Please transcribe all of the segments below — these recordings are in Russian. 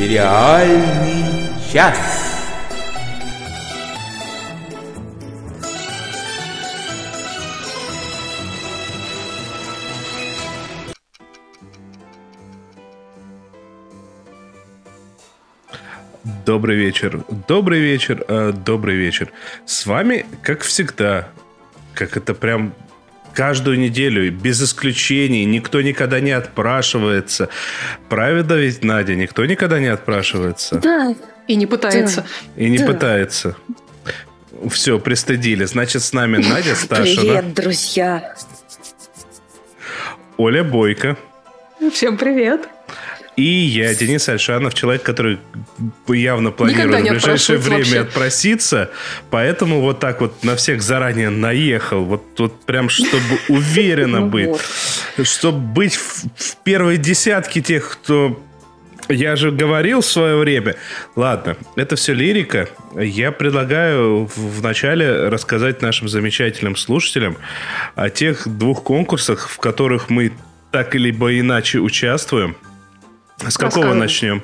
Сериальный час. Добрый вечер, добрый вечер, э, добрый вечер. С вами, как всегда, как это прям каждую неделю, без исключений, никто никогда не отпрашивается. Правда ведь, Надя, никто никогда не отпрашивается? Да. И не пытается. И не Да. пытается. Все, пристыдили. Значит, с нами Надя Сташина, Привет, друзья. Оля Бойко Всем привет. И я, Денис Альшанов, человек, который явно планирует в ближайшее время вообще. отпроситься, поэтому вот так вот на всех заранее наехал, вот, вот прям чтобы уверенно Ну быть. чтобы быть в, первой десятке тех, кто... Я же говорил в свое время. Ладно, это все лирика. Я предлагаю в в начале рассказать нашим замечательным слушателям о тех двух конкурсах, в которых мы так или иначе участвуем. С какого начнем?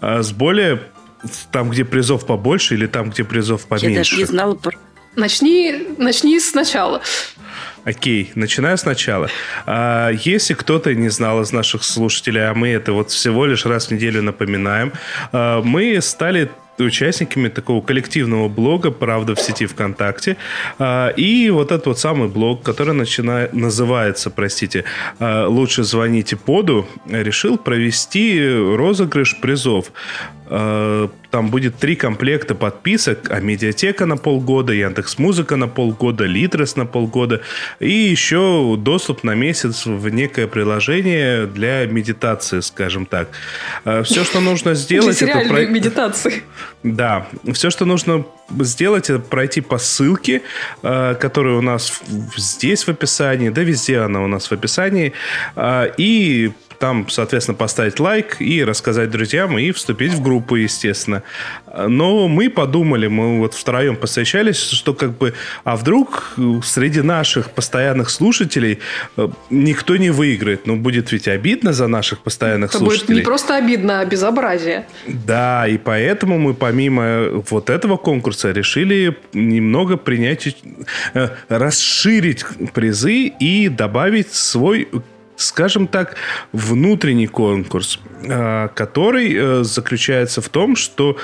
А, С более там, где призов побольше, или там, где призов Я даже поменьше? не знала про... Начни, начни сначала. Окей, начинаю сначала. А, если кто-то не знал из наших слушателей, а мы это вот всего лишь раз в неделю напоминаем, а, мы стали участниками такого коллективного блога «Правда в сети ВКонтакте». А, И вот этот вот самый блог, который начинает, называется, простите, а, «Лучше звоните поду», решил провести розыгрыш призов. А, Там будет три комплекта подписок, а медиатека на полгода, Яндекс Музыка на полгода, Литрес на полгода и еще доступ на месяц в некое приложение для медитации, скажем так. Все, что нужно сделать, это про- медитации. Да, все, что нужно сделать, это пройти по ссылке, э, которая у нас здесь в описании, да везде она у нас в описании, э, и там, соответственно, поставить лайк и рассказать друзьям и вступить в группу, естественно. Но мы подумали, мы вот втроем посовещались, что как бы, а вдруг среди наших постоянных слушателей э, никто не выиграет. Ну, будет ведь обидно за наших постоянных Это будет слушателей. не просто обидно, а безобразие. Да, и поэтому мы помимо вот этого конкурса решили немного принять, э, расширить призы и добавить свой, скажем так, внутренний конкурс, э, который э, заключается в том, что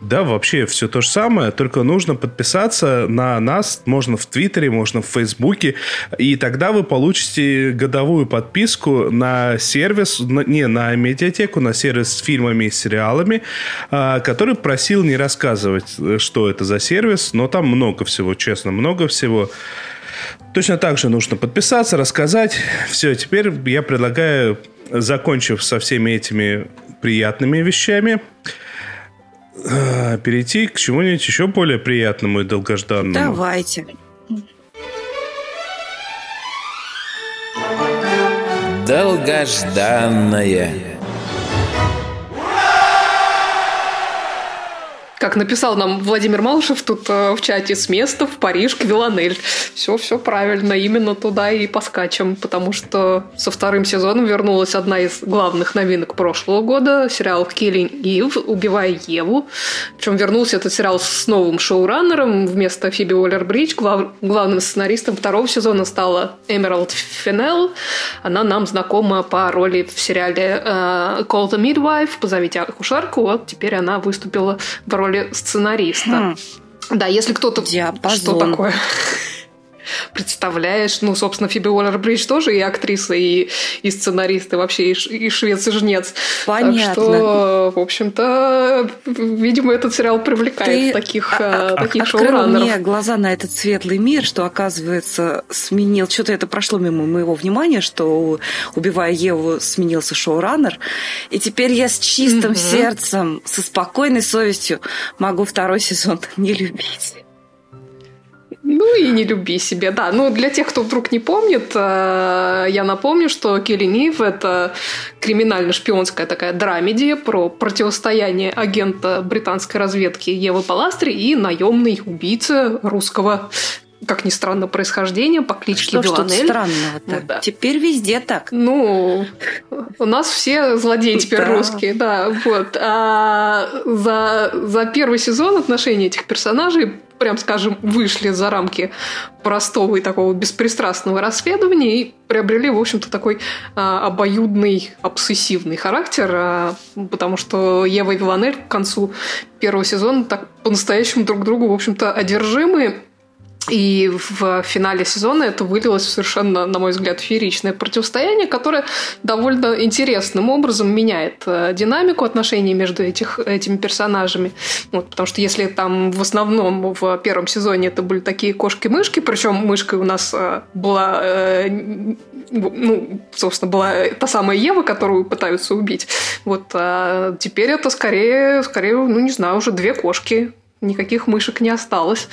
да, вообще все то же самое, только нужно подписаться на нас, можно в Твиттере, можно в Фейсбуке, и тогда вы получите годовую подписку на сервис, на- не на медиатеку, на сервис с фильмами и сериалами, а, который просил не рассказывать, э, что это за сервис, но там много всего, честно, много всего. Точно так же нужно подписаться, рассказать. Все, теперь я предлагаю, закончив со всеми этими приятными вещами, э, перейти к чему-нибудь еще более приятному и долгожданному. Давайте. Долгожданное. Как написал нам Владимир Малышев тут э, в чате с места в Париж к Виланель. Все, все правильно, именно туда и поскачем, потому что со вторым сезоном вернулась одна из главных новинок прошлого года, сериал Killing Eve, Убивая Еву. Причем вернулся этот сериал с новым шоураннером вместо Фиби Уоллер-Бридж. Глав- главным сценаристом второго сезона стала Эмералд Феннелл. Она нам знакома по роли в сериале э, Call the Midwife, позовите акушерку. Вот теперь она выступила в роли сценариста. Хм. Да, если кто-то... Диапазон. Что такое? Представляешь, ну, собственно, Фиби Уоллер-Бридж тоже и актриса, и, и сценарист, и вообще и, и швец, и жнец. Понятно. Так что, в общем-то, видимо, этот сериал привлекает таких, а- таких открыл мне глаза на этот светлый мир, что, оказывается, сменил... Что-то это прошло мимо моего внимания, что, убивая Еву, сменился шоураннер. И теперь я с чистым Мгм. сердцем, со спокойной совестью могу второй сезон не любить. Ну и не люби себе, да. Ну, для тех, кто вдруг не помнит, э, я напомню, что Killing Eve – это криминально-шпионская такая драмеди про противостояние агента британской разведки Евы Паластри и наемной убийцы русского как ни странно, происхождением по кличке что, Виланель. Что странного ну, да. Теперь везде так. Ну, у нас все злодеи теперь да. русские, да, вот. А за, за первый сезон отношения этих персонажей прям скажем, вышли за рамки простого и такого беспристрастного расследования и приобрели, в общем-то, такой а, обоюдный, обсессивный характер, а, потому что Ева и Виланель к концу первого сезона так по-настоящему друг другу, в общем-то, одержимы. И в финале сезона это вылилось в совершенно, на мой взгляд, фееричное противостояние, которое довольно интересным образом меняет э, динамику отношений между этих, этими персонажами. Вот, потому что если там в основном в первом сезоне это были такие кошки-мышки, причем мышкой у нас э, была, э, ну, собственно, была та самая Ева, которую пытаются убить. Вот, а теперь это скорее, скорее, ну, не знаю, уже две кошки никаких мышек не осталось.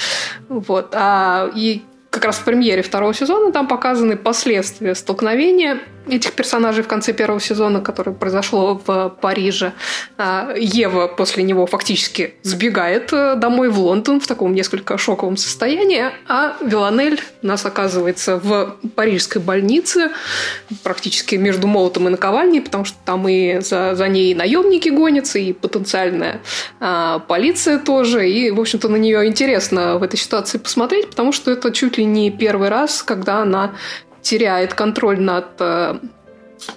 Вот. А, и как раз в премьере второго сезона там показаны последствия столкновения этих персонажей в конце первого сезона, которое произошло в Париже. А, Ева после него фактически сбегает э, домой в Лондон в таком несколько шоковом состоянии, а Виланель у нас оказывается в парижской больнице, практически между молотом и наковальней, потому что там и за, за ней наемники гонятся, и потенциальная а, полиция тоже. И, в общем-то, на нее интересно в этой ситуации посмотреть, потому что это чуть ли не первый раз, когда она теряет контроль над э,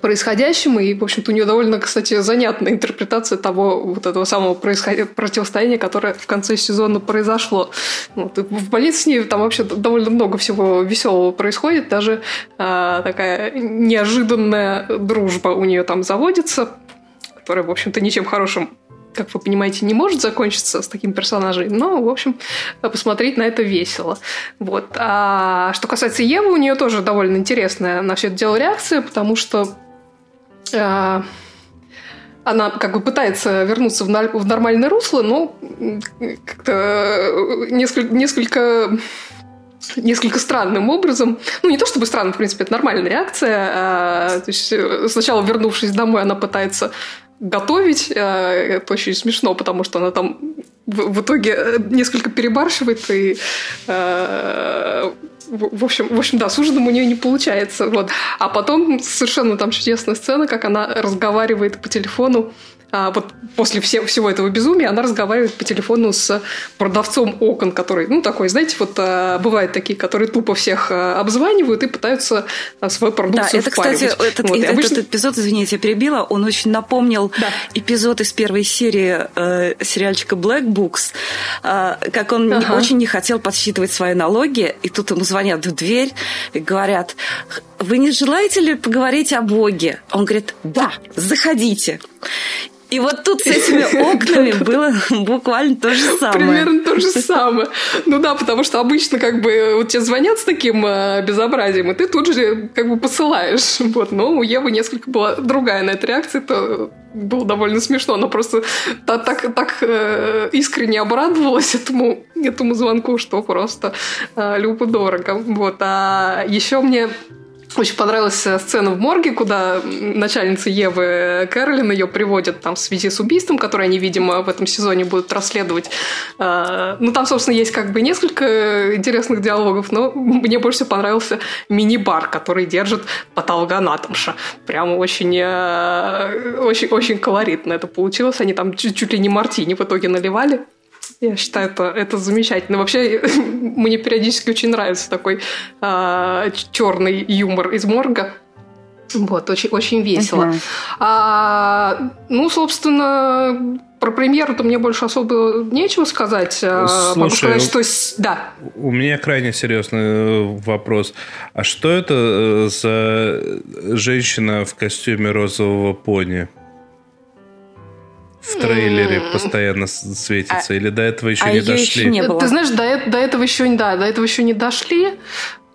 происходящим, и, в общем-то, у нее довольно, кстати, занятная интерпретация того вот этого самого происход... противостояния, которое в конце сезона произошло. Вот. В больнице там вообще довольно много всего веселого происходит, даже э, такая неожиданная дружба у нее там заводится, которая, в общем-то, ничем хорошим как вы понимаете, не может закончиться с таким персонажем, но, в общем, посмотреть на это весело. Вот. А что касается Евы, у нее тоже довольно интересная на все это дело реакция, потому что э, она как бы пытается вернуться в, в нормальное русло, но как-то несколько, несколько несколько странным образом. Ну, не то чтобы странно, в принципе, это нормальная реакция. А, то есть сначала, вернувшись домой, она пытается готовить. Э, это очень смешно, потому что она там в, итоге э, несколько перебарщивает и э, в общем, в общем, да, с ужином у нее не получается. Вот. А потом совершенно там чудесная сцена, как она разговаривает по телефону а вот после все, всего этого безумия она разговаривает по телефону с продавцом окон, который, ну, такой, знаете, вот а, бывают такие, которые тупо всех а, обзванивают и пытаются а, свою продукцию Да, это, кстати, этот, вот, обычно... этот эпизод, извините, я перебила, он очень напомнил да. эпизод из первой серии э, сериальчика Black Books, э, как он ага. очень не хотел подсчитывать свои налоги, и тут ему звонят в дверь и говорят, вы не желаете ли поговорить о Боге? Он говорит, да, заходите. И вот тут с этими окнами было буквально то же самое. Примерно то же самое. Ну да, потому что обычно как бы вот тебе звонят с таким э, безобразием, и ты тут же как бы посылаешь. Вот. Но у Евы несколько была другая на эту реакцию, это было довольно смешно. Она просто так, так, так э, искренне обрадовалась этому, этому звонку, что просто э, любо-дорого. Вот. А еще мне очень понравилась э, сцена в морге, куда начальница Евы э, Кэролин ее приводят там в связи с убийством, которое они, видимо, в этом сезоне будут расследовать. А, ну, там, собственно, есть как бы несколько интересных диалогов, но мне больше всего понравился мини-бар, который держит патологоанатомша. Прямо очень, э, очень, очень колоритно это получилось. Они там чуть, чуть ли не мартини в итоге наливали. Я считаю, это, это замечательно. Вообще, мне периодически очень нравится такой э, а, черный юмор из морга. Вот, очень, очень весело. Uh-huh. А, ну, собственно, про премьеру-то мне больше особо нечего сказать. А, Слушай, Могу сказать, что... Да. У меня крайне серьезный э, вопрос. А что это э, за женщина в костюме розового пони? В трейлере постоянно светится, а, или до этого еще а не дошли? Еще не было. Ты знаешь, до, до этого еще да, до этого еще не дошли.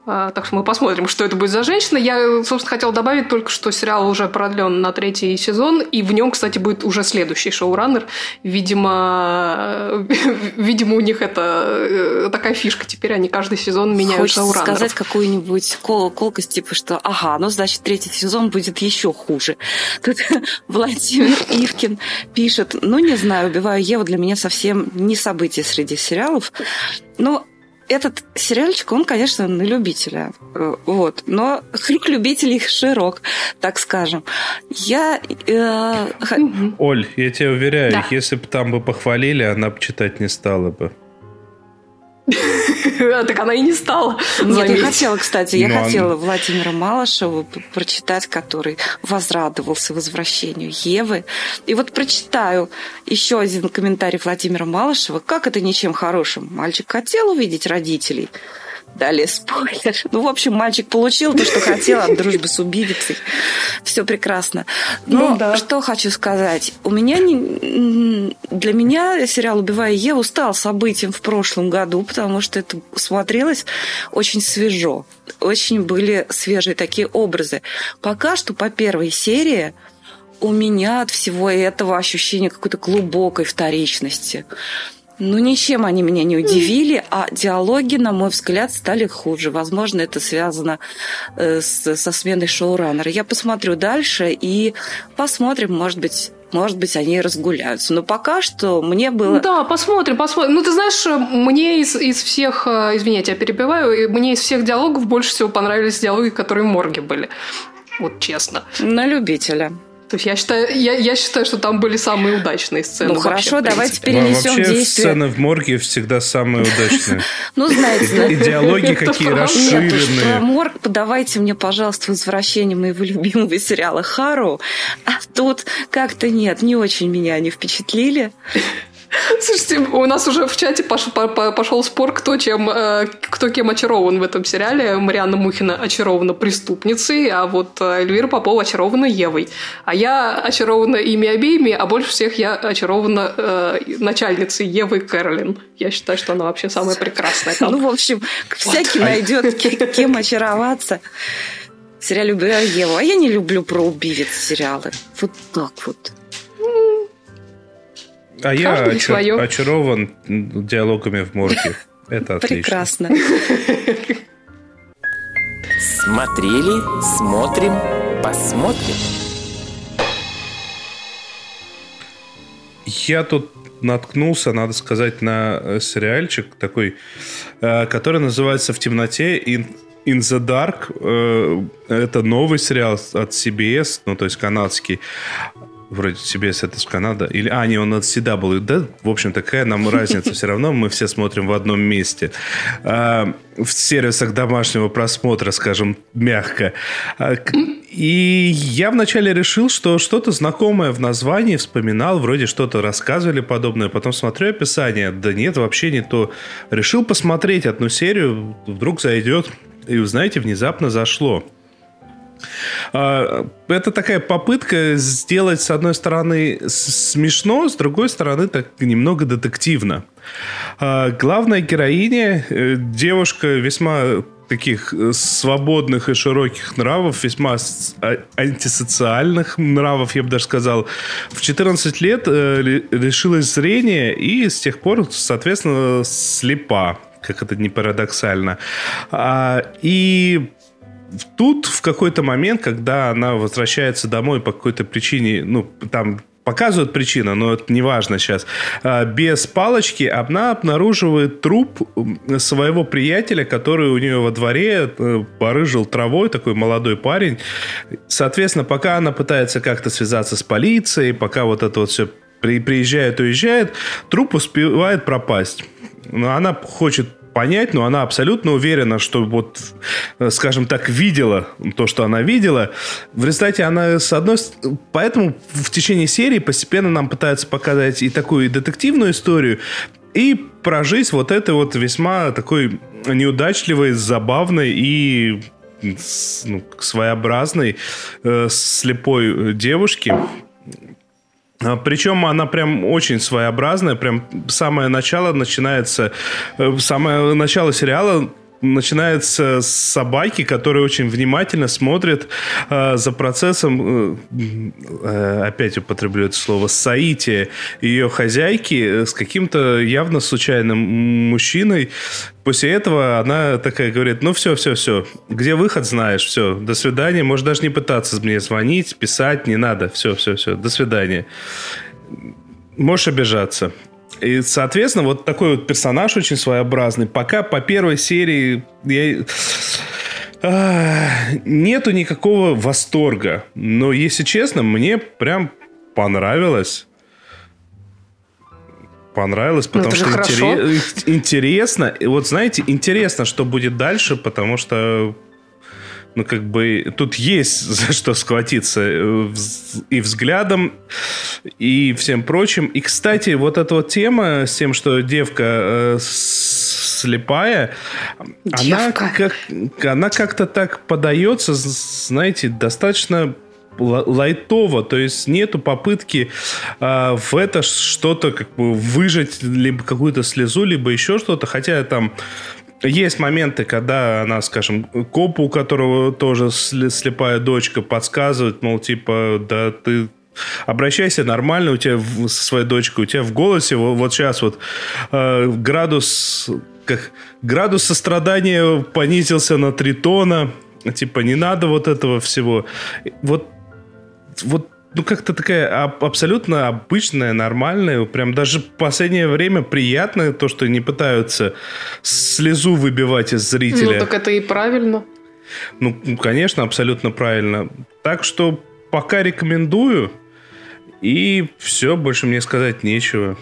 А, так что мы посмотрим, что это будет за женщина. Я, собственно, хотела добавить только, что сериал уже продлен на третий сезон, и в нем, кстати, будет уже следующий шоураннер. Видимо, видимо, у них это э, такая фишка. Теперь они каждый сезон меняют Хочется шоураннеров. сказать какую-нибудь кол колкость, типа, что ага, ну, значит, третий сезон будет еще хуже. Тут Владимир Ивкин пишет, ну, не знаю, «Убиваю Еву» для меня совсем не событие среди сериалов. Но этот сериальчик, он, конечно, на любителя. Э, вот. Но круг любителей широк, так скажем. Я... Э, Оль, я тебя уверяю, да. если бы там бы похвалили, она бы читать не стала бы. Так она и не стала. Нет, я хотела, кстати, я хотела Владимира Малышева прочитать, который возрадовался возвращению Евы. И вот прочитаю еще один комментарий Владимира Малышева. Как это ничем хорошим? Мальчик хотел увидеть родителей, Далее спойлер. Ну, в общем, мальчик получил то, что хотел от дружбы с убийцей. Все прекрасно. Но ну, да. что хочу сказать. У меня не... Для меня сериал «Убивая Еву» стал событием в прошлом году, потому что это смотрелось очень свежо. Очень были свежие такие образы. Пока что по первой серии у меня от всего этого ощущение какой-то глубокой вторичности. Ну, ничем они меня не удивили, а диалоги, на мой взгляд, стали хуже. Возможно, это связано э, с, со сменой шоураннера. Я посмотрю дальше и посмотрим, может быть, может быть, они разгуляются. Но пока что мне было... Да, посмотрим, посмотрим. Ну, ты знаешь, мне из, из всех... Э, извини, я перебиваю. Мне из всех диалогов больше всего понравились диалоги, которые в морге были. Вот честно. На любителя. То есть я считаю, я, я считаю, что там были самые удачные сцены. Ну хорошо, давайте перенесем вообще действие. сцены в морге всегда самые удачные. Ну, знаете. И диалоги какие расширенные. морг подавайте мне, пожалуйста, возвращение моего любимого сериала «Хару». А тут как-то нет, не очень меня они впечатлили. Слушайте, у нас уже в чате пошел, спор, кто, чем, э, кто кем очарован в этом сериале. Марианна Мухина очарована преступницей, а вот э, Эльвира Попова очарована Евой. А я очарована ими обеими, а больше всех я очарована э, начальницей Евы Кэролин. Я считаю, что она вообще самая прекрасная там. Ну, в общем, всякий найдет, кем очароваться. В сериале «Убираю Еву». А я не люблю про убивец сериалы. Вот так вот. А я очар... очарован диалогами в морге. Это отлично. Прекрасно. Смотрели, смотрим, посмотрим. Я тут наткнулся, надо сказать, на э, сериальчик такой, э, который называется «В темноте» In, In the Dark. Это новый сериал от CBS, ну, то есть канадский вроде CBS это с Канада, или, а, не, он от CW, да, в общем, такая нам разница все равно, мы все смотрим в одном месте. А, в сервисах домашнего просмотра, скажем, мягко. А, и я вначале решил, что что-то знакомое в названии вспоминал, вроде что-то рассказывали подобное, потом смотрю описание, да нет, вообще не то. Решил посмотреть одну серию, вдруг зайдет, и, знаете, внезапно зашло. А, это такая попытка сделать, с одной стороны, смешно, с другой стороны, так немного детективно. А, главная героиня, э, девушка весьма таких э, свободных и широких нравов, весьма а, антисоциальных нравов, я бы даже сказал. В 14 лет э, лишилась зрения и с тех пор, соответственно, слепа как это не парадоксально. И тут в какой-то момент, когда она возвращается домой по какой-то причине, ну, там показывают причину, но это не важно сейчас. А, без палочки она обнаруживает труп своего приятеля, который у нее во дворе э, порыжил травой, такой молодой парень. Соответственно, пока она пытается как-то связаться с полицией, пока вот это вот все приезжает, уезжает, труп успевает пропасть. Но она хочет понять, но она абсолютно уверена, что вот, э, скажем так, видела то, что она видела. В результате она с одной... Поэтому в течение серии постепенно нам пытаются показать и такую детективную историю, и прожить вот этой вот весьма такой неудачливой, забавной и ну, своеобразной э, слепой девушки, Причем она прям очень своеобразная, прям самое начало начинается, э, самое начало сериала начинается с собаки, которая очень внимательно смотрит э, за процессом, э, э, опять употреблю это слово, соития ее хозяйки с каким-то явно случайным мужчиной. После этого она такая говорит, ну все, все, все, где выход знаешь, все, до свидания, можешь даже не пытаться мне звонить, писать, не надо, все, все, все, до свидания. Можешь обижаться. И, соответственно, вот такой вот персонаж очень своеобразный. Пока по первой серии я... А, нету никакого восторга. Но, если честно, мне прям понравилось. Понравилось, Ну, потому что хорошо. интере- интересно. И вот знаете, интересно, что будет дальше, потому что ну, как бы, тут есть за что схватиться э, и взглядом, и всем прочим. И, кстати, вот эта вот тема с тем, что девка э, слепая, она, Девка. как, она как-то так подается, знаете, достаточно ла- лайтово, то есть нету попытки а, в это что-то как бы выжать либо какую-то слезу, либо еще что-то, хотя там есть моменты, когда она, скажем, копу, у которого тоже слепая дочка, подсказывает, мол, типа, да ты обращайся нормально у тебя в- со своей дочкой, у тебя в голосе вот, вот сейчас вот э, градус как градус сострадания понизился на три тона, типа не надо вот этого всего. Вот вот ну, как-то такая аб- абсолютно обычная, нормальная, прям даже в последнее время приятное то, что не пытаются слезу выбивать из зрителя. Ну, так это и правильно. Ну, конечно, абсолютно правильно. Так что пока рекомендую. И все, больше мне сказать нечего.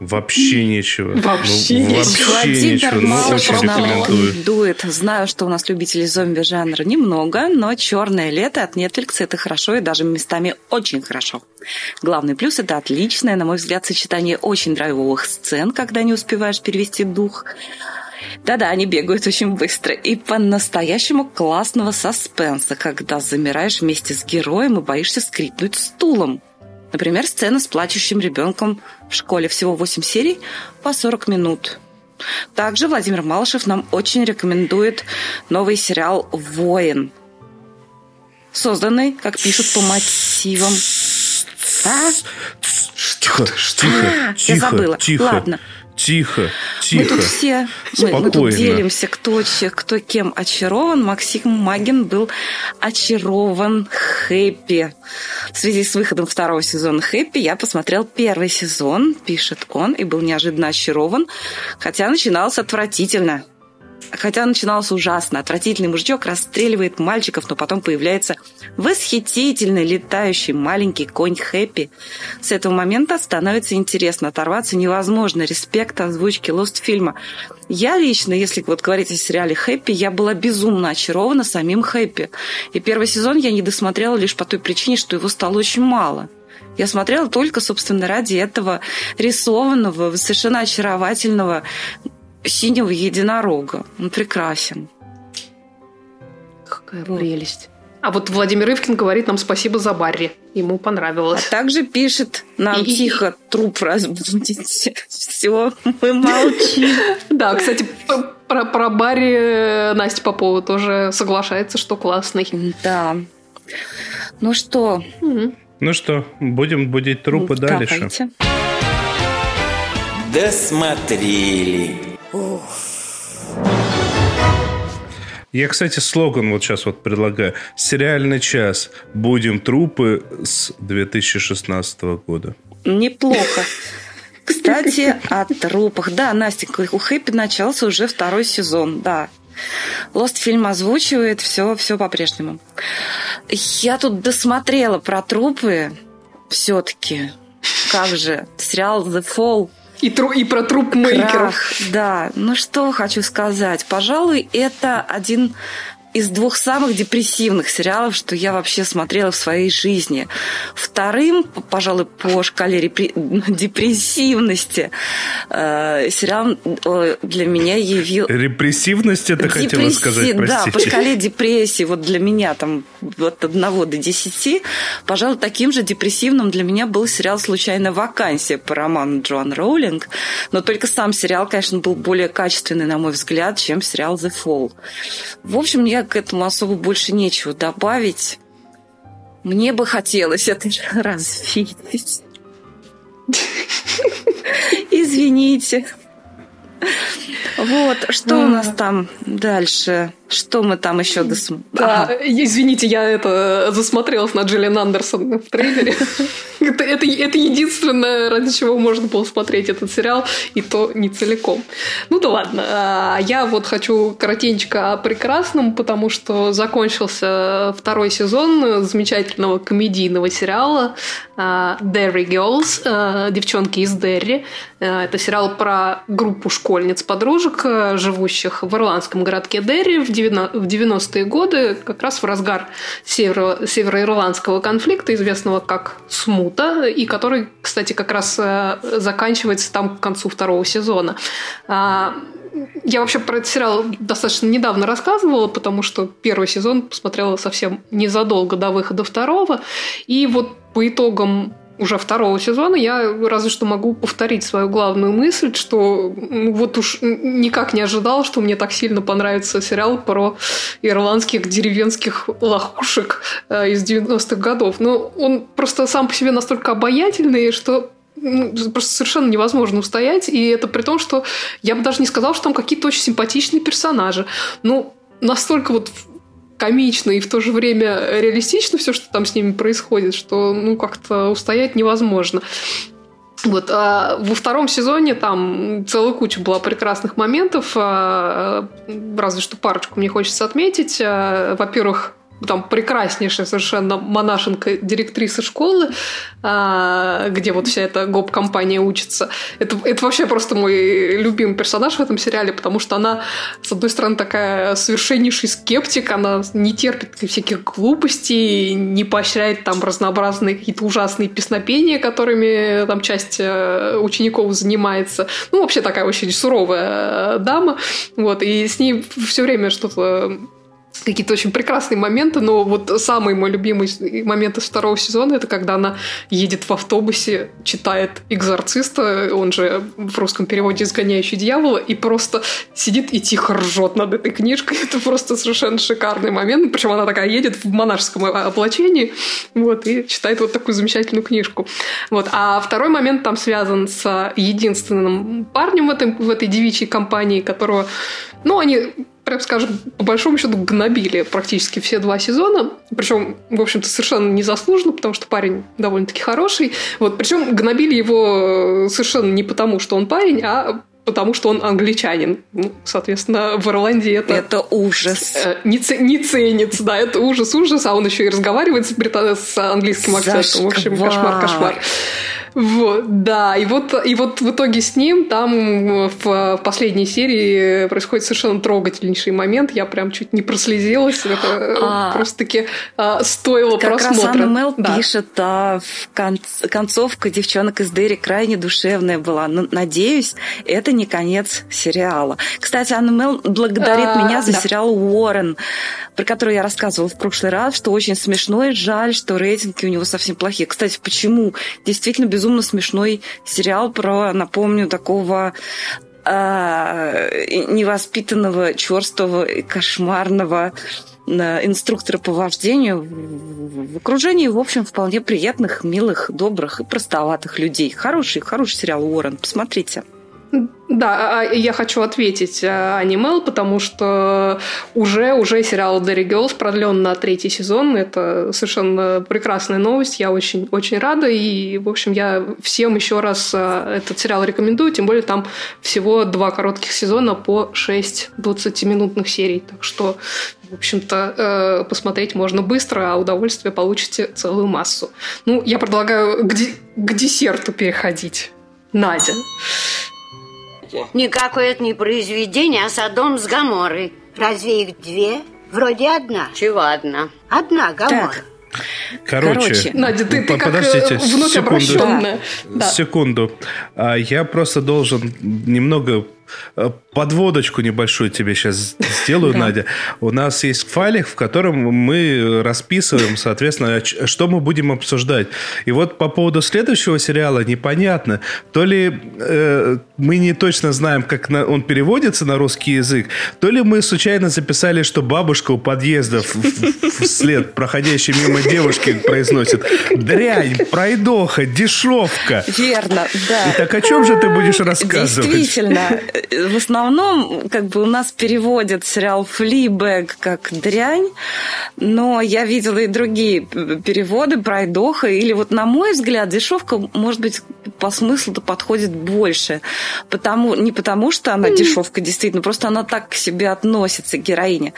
Вообще нечего. Вообще ну. Вообще Владимир нечего. Ну, очень рекомендую. рекомендует. Знаю, что у нас любителей зомби-жанра немного, но «Черное лето» от Netflix – это хорошо и даже местами очень хорошо. Главный плюс – это отличное, на мой взгляд, сочетание очень драйвовых сцен, когда не успеваешь перевести дух. Да-да, они бегают очень быстро. И по-настоящему классного саспенса, когда замираешь вместе с героем и боишься скрипнуть стулом. Например, сцена с плачущим ребенком в школе. Всего 8 серий по 40 минут. Также Владимир Малышев нам очень рекомендует новый сериал «Воин», созданный, как пишут, по мотивам... А? Тихо, тихо, А, я тихо, забыла. тихо. Ладно. Тихо, Мы тихо. тут все, мы, мы тут делимся, кто, кто кем очарован. Максим Магин был очарован Хэппи. В связи с выходом второго сезона Хэппи я посмотрел первый сезон, пишет он, и был неожиданно очарован, хотя начиналось отвратительно. Хотя начиналось ужасно. Отвратительный мужичок расстреливает мальчиков, но потом появляется восхитительный летающий маленький конь Хэппи. С этого момента становится интересно. Оторваться невозможно. Респект озвучки Lost фильма. Я лично, если вот говорить о сериале Хэппи, я была безумно очарована самим Хэппи. И первый сезон я не досмотрела лишь по той причине, что его стало очень мало. Я смотрела только, собственно, ради этого рисованного, совершенно очаровательного синего единорога. Он прекрасен. Какая прелесть. А вот Владимир Ивкин говорит нам спасибо за Барри. Ему А понравилось. также пишет нам И- тихо, труп разбудите. Все, мы молчим. Да, кстати, про, про Барри э, Настя Попова тоже соглашается, что классный. Да. Ну что. Ну что, будем будить трупы дальше. давайте. Досмотрели. Я, кстати, слоган вот сейчас вот предлагаю. Сериальный час. Будем трупы с 2016 года. Неплохо. Кстати, о трупах. Да, Настя, у Хэппи начался уже второй сезон, да. Лост фильм озвучивает, все, все по-прежнему. Я тут досмотрела про трупы все-таки. Как же, сериал The Fall И, тру- и про труп мейкеров. Да. Ну что хочу сказать. Пожалуй, это один из двух самых депрессивных сериалов, что я вообще смотрела в своей жизни. Вторым, пожалуй, по шкале репре- депрессивности э, сериал э, для меня явил... Репрессивность это хотела Депресси- сказать, Да, по простите. шкале депрессии, вот для меня там от 1 до 10, пожалуй, таким же депрессивным для меня был сериал «Случайная вакансия» по роману Джоан Роулинг. Но только сам сериал, конечно, был более качественный, на мой взгляд, чем сериал «The Fall». В общем, мне к этому особо больше нечего добавить. Мне бы хотелось это развидеть. Извините. Вот, что у нас там дальше? Что мы там еще досмотрели? Да, ага. извините, я это засмотрелась на Джиллиан Андерсон в трейлере. это, это, это единственное, ради чего можно было смотреть этот сериал, и то не целиком. Ну да ладно. А, я вот хочу коротенько о прекрасном, потому что закончился второй сезон замечательного комедийного сериала а, Derry Girls, а, девчонки из Дерри. Это сериал про группу школьниц-подружек, живущих в ирландском городке Дерри в 90-е годы, как раз в разгар северо- североирландского конфликта, известного как Смута, и который, кстати, как раз э, заканчивается там к концу второго сезона. А, я вообще про этот сериал достаточно недавно рассказывала, потому что первый сезон посмотрела совсем незадолго до выхода второго. И вот по итогам уже второго сезона я разве что могу повторить свою главную мысль, что ну, вот уж никак не ожидал, что мне так сильно понравится сериал про ирландских деревенских лохушек э, из 90-х годов. Но он просто сам по себе настолько обаятельный, что ну, просто совершенно невозможно устоять. И это при том, что я бы даже не сказала, что там какие-то очень симпатичные персонажи. Ну, настолько вот комично и в то же время реалистично все, что там с ними происходит, что ну как-то устоять невозможно. Вот, а во втором сезоне там целая куча была прекрасных моментов, а, разве что парочку мне хочется отметить. А, во-первых, там прекраснейшая совершенно монашенка директриса школы, а, где вот вся эта гоп-компания учится. Это, это вообще просто мой любимый персонаж в этом сериале, потому что она, с одной стороны, такая совершеннейший скептик, она не терпит всяких глупостей, не поощряет там разнообразные какие-то ужасные песнопения, которыми там часть э, учеников занимается. Ну, вообще такая очень суровая э, дама. Вот, и с ней все время что-то какие-то очень прекрасные моменты, но вот самый мой любимый момент из второго сезона это когда она едет в автобусе, читает «Экзорциста», он же в русском переводе «Изгоняющий дьявола», и просто сидит и тихо ржет над этой книжкой. Это просто совершенно шикарный момент. Причем она такая едет в монашеском облачении вот, и читает вот такую замечательную книжку. Вот. А второй момент там связан с единственным парнем в, этом, в этой девичьей компании, которого ну, они прям скажем, по большому счету гнобили практически все два сезона. Причем, в общем-то, совершенно незаслуженно, потому что парень довольно-таки хороший. Вот, причем гнобили его совершенно не потому, что он парень, а потому что он англичанин. Ну, соответственно, в Ирландии это... Это ужас. Э, не, не ценится, да, это ужас, ужас, а он еще и разговаривает с, британ... с английским акцентом. В общем, кошмар, кошмар. Вот, да, и вот, и вот в итоге с ним там в последней серии происходит совершенно трогательнейший момент. Я прям чуть не прослезилась. Это а, просто-таки а, стоило как просмотра. Как раз Анна Мел да. пишет, а, в конц- концовка девчонок из Дерри крайне душевная была. Но, надеюсь, это не конец сериала. Кстати, Анна Мел благодарит а, меня за да. сериал «Уоррен», про который я рассказывала в прошлый раз, что очень смешно и жаль, что рейтинги у него совсем плохие. Кстати, почему? Действительно, безумно безумно смешной сериал про, напомню, такого э, невоспитанного, черстого и кошмарного инструктора по вождению в окружении, в общем, вполне приятных, милых, добрых и простоватых людей. Хороший, хороший сериал Уоррен, посмотрите. Да, а, я хочу ответить Анимел, потому что уже, уже сериал Derry Girls продлен на третий сезон. Это совершенно прекрасная новость. Я очень, очень рада. И, в общем, я всем еще раз а, этот сериал рекомендую. Тем более там всего два коротких сезона по 6 20-минутных серий. Так что, в общем-то, э, посмотреть можно быстро, а удовольствие получите целую массу. Ну, я предлагаю к, к десерту переходить. Надя. Никакое это не произведение, а Содом с Гаморой. Разве их две? Вроде одна. Чего одна? Одна, Гамора. Так. Короче, Короче, Надя, ты, ты Подождите, как вновь секунду, обращенная. Да. Секунду. А я просто должен немного Э, подводочку небольшую тебе сейчас сделаю, Надя. У нас есть файлик, в котором мы расписываем, соответственно, что мы будем обсуждать. И вот по поводу следующего сериала непонятно, то ли э, мы не точно знаем, как на, он переводится на русский язык, то ли мы случайно записали, что бабушка у подъезда вслед проходящей мимо девушки произносит «Дрянь, пройдоха, дешевка». Верно, да. И так о чем же ты будешь рассказывать? Действительно, э, в основном как бы у нас переводят сериал «Флибэг» как «дрянь», но я видела и другие переводы «Пройдоха», или вот, на мой взгляд, дешевка, может быть, по смыслу-то подходит больше. Потому, не потому, что она дешевка, действительно, просто она так к себе относится, героиня.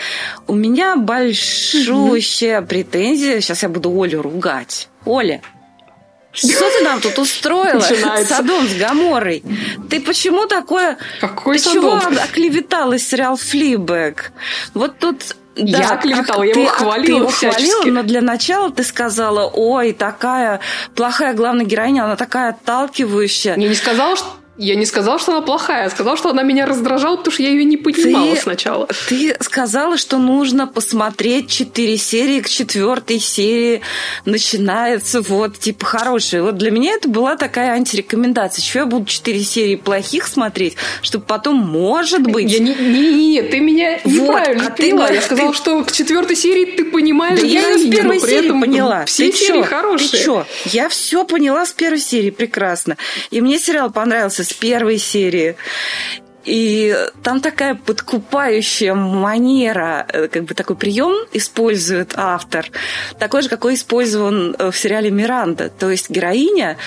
У меня большущая претензия, сейчас я буду Олю ругать. Оля, что ты нам тут устроила? Начинается. Садом с Гаморой. Ты почему такое... Какой ты Содом? чего оклеветала сериал Флибэк? Вот тут да, я клеветала, я ты, его хвалила Ты его всячески. хвалила, но для начала ты сказала, ой, такая плохая главная героиня, она такая отталкивающая. Я не сказала, что я не сказала, что она плохая, я сказала, что она меня раздражала, потому что я ее не понимала ты, сначала. Ты сказала, что нужно посмотреть четыре серии, к четвертой серии начинается вот, типа, хорошая. Вот для меня это была такая антирекомендация. Чего я буду четыре серии плохих смотреть, чтобы потом, может быть... Я не, не, не, не, ты меня Вот, неправильно а ты поняла. говоришь, я сказала, ты- что к четвертой серии ты понимаешь Да я ее с первой серии этом поняла. Все Ты серии чё? хорошие. Ты чё? Я все поняла с первой серии, прекрасно. И мне сериал понравился с первой серии. И там такая подкупающая манера, э, как бы такой прием использует автор, такой же, какой использован э, в сериале «Миранда». То есть героиня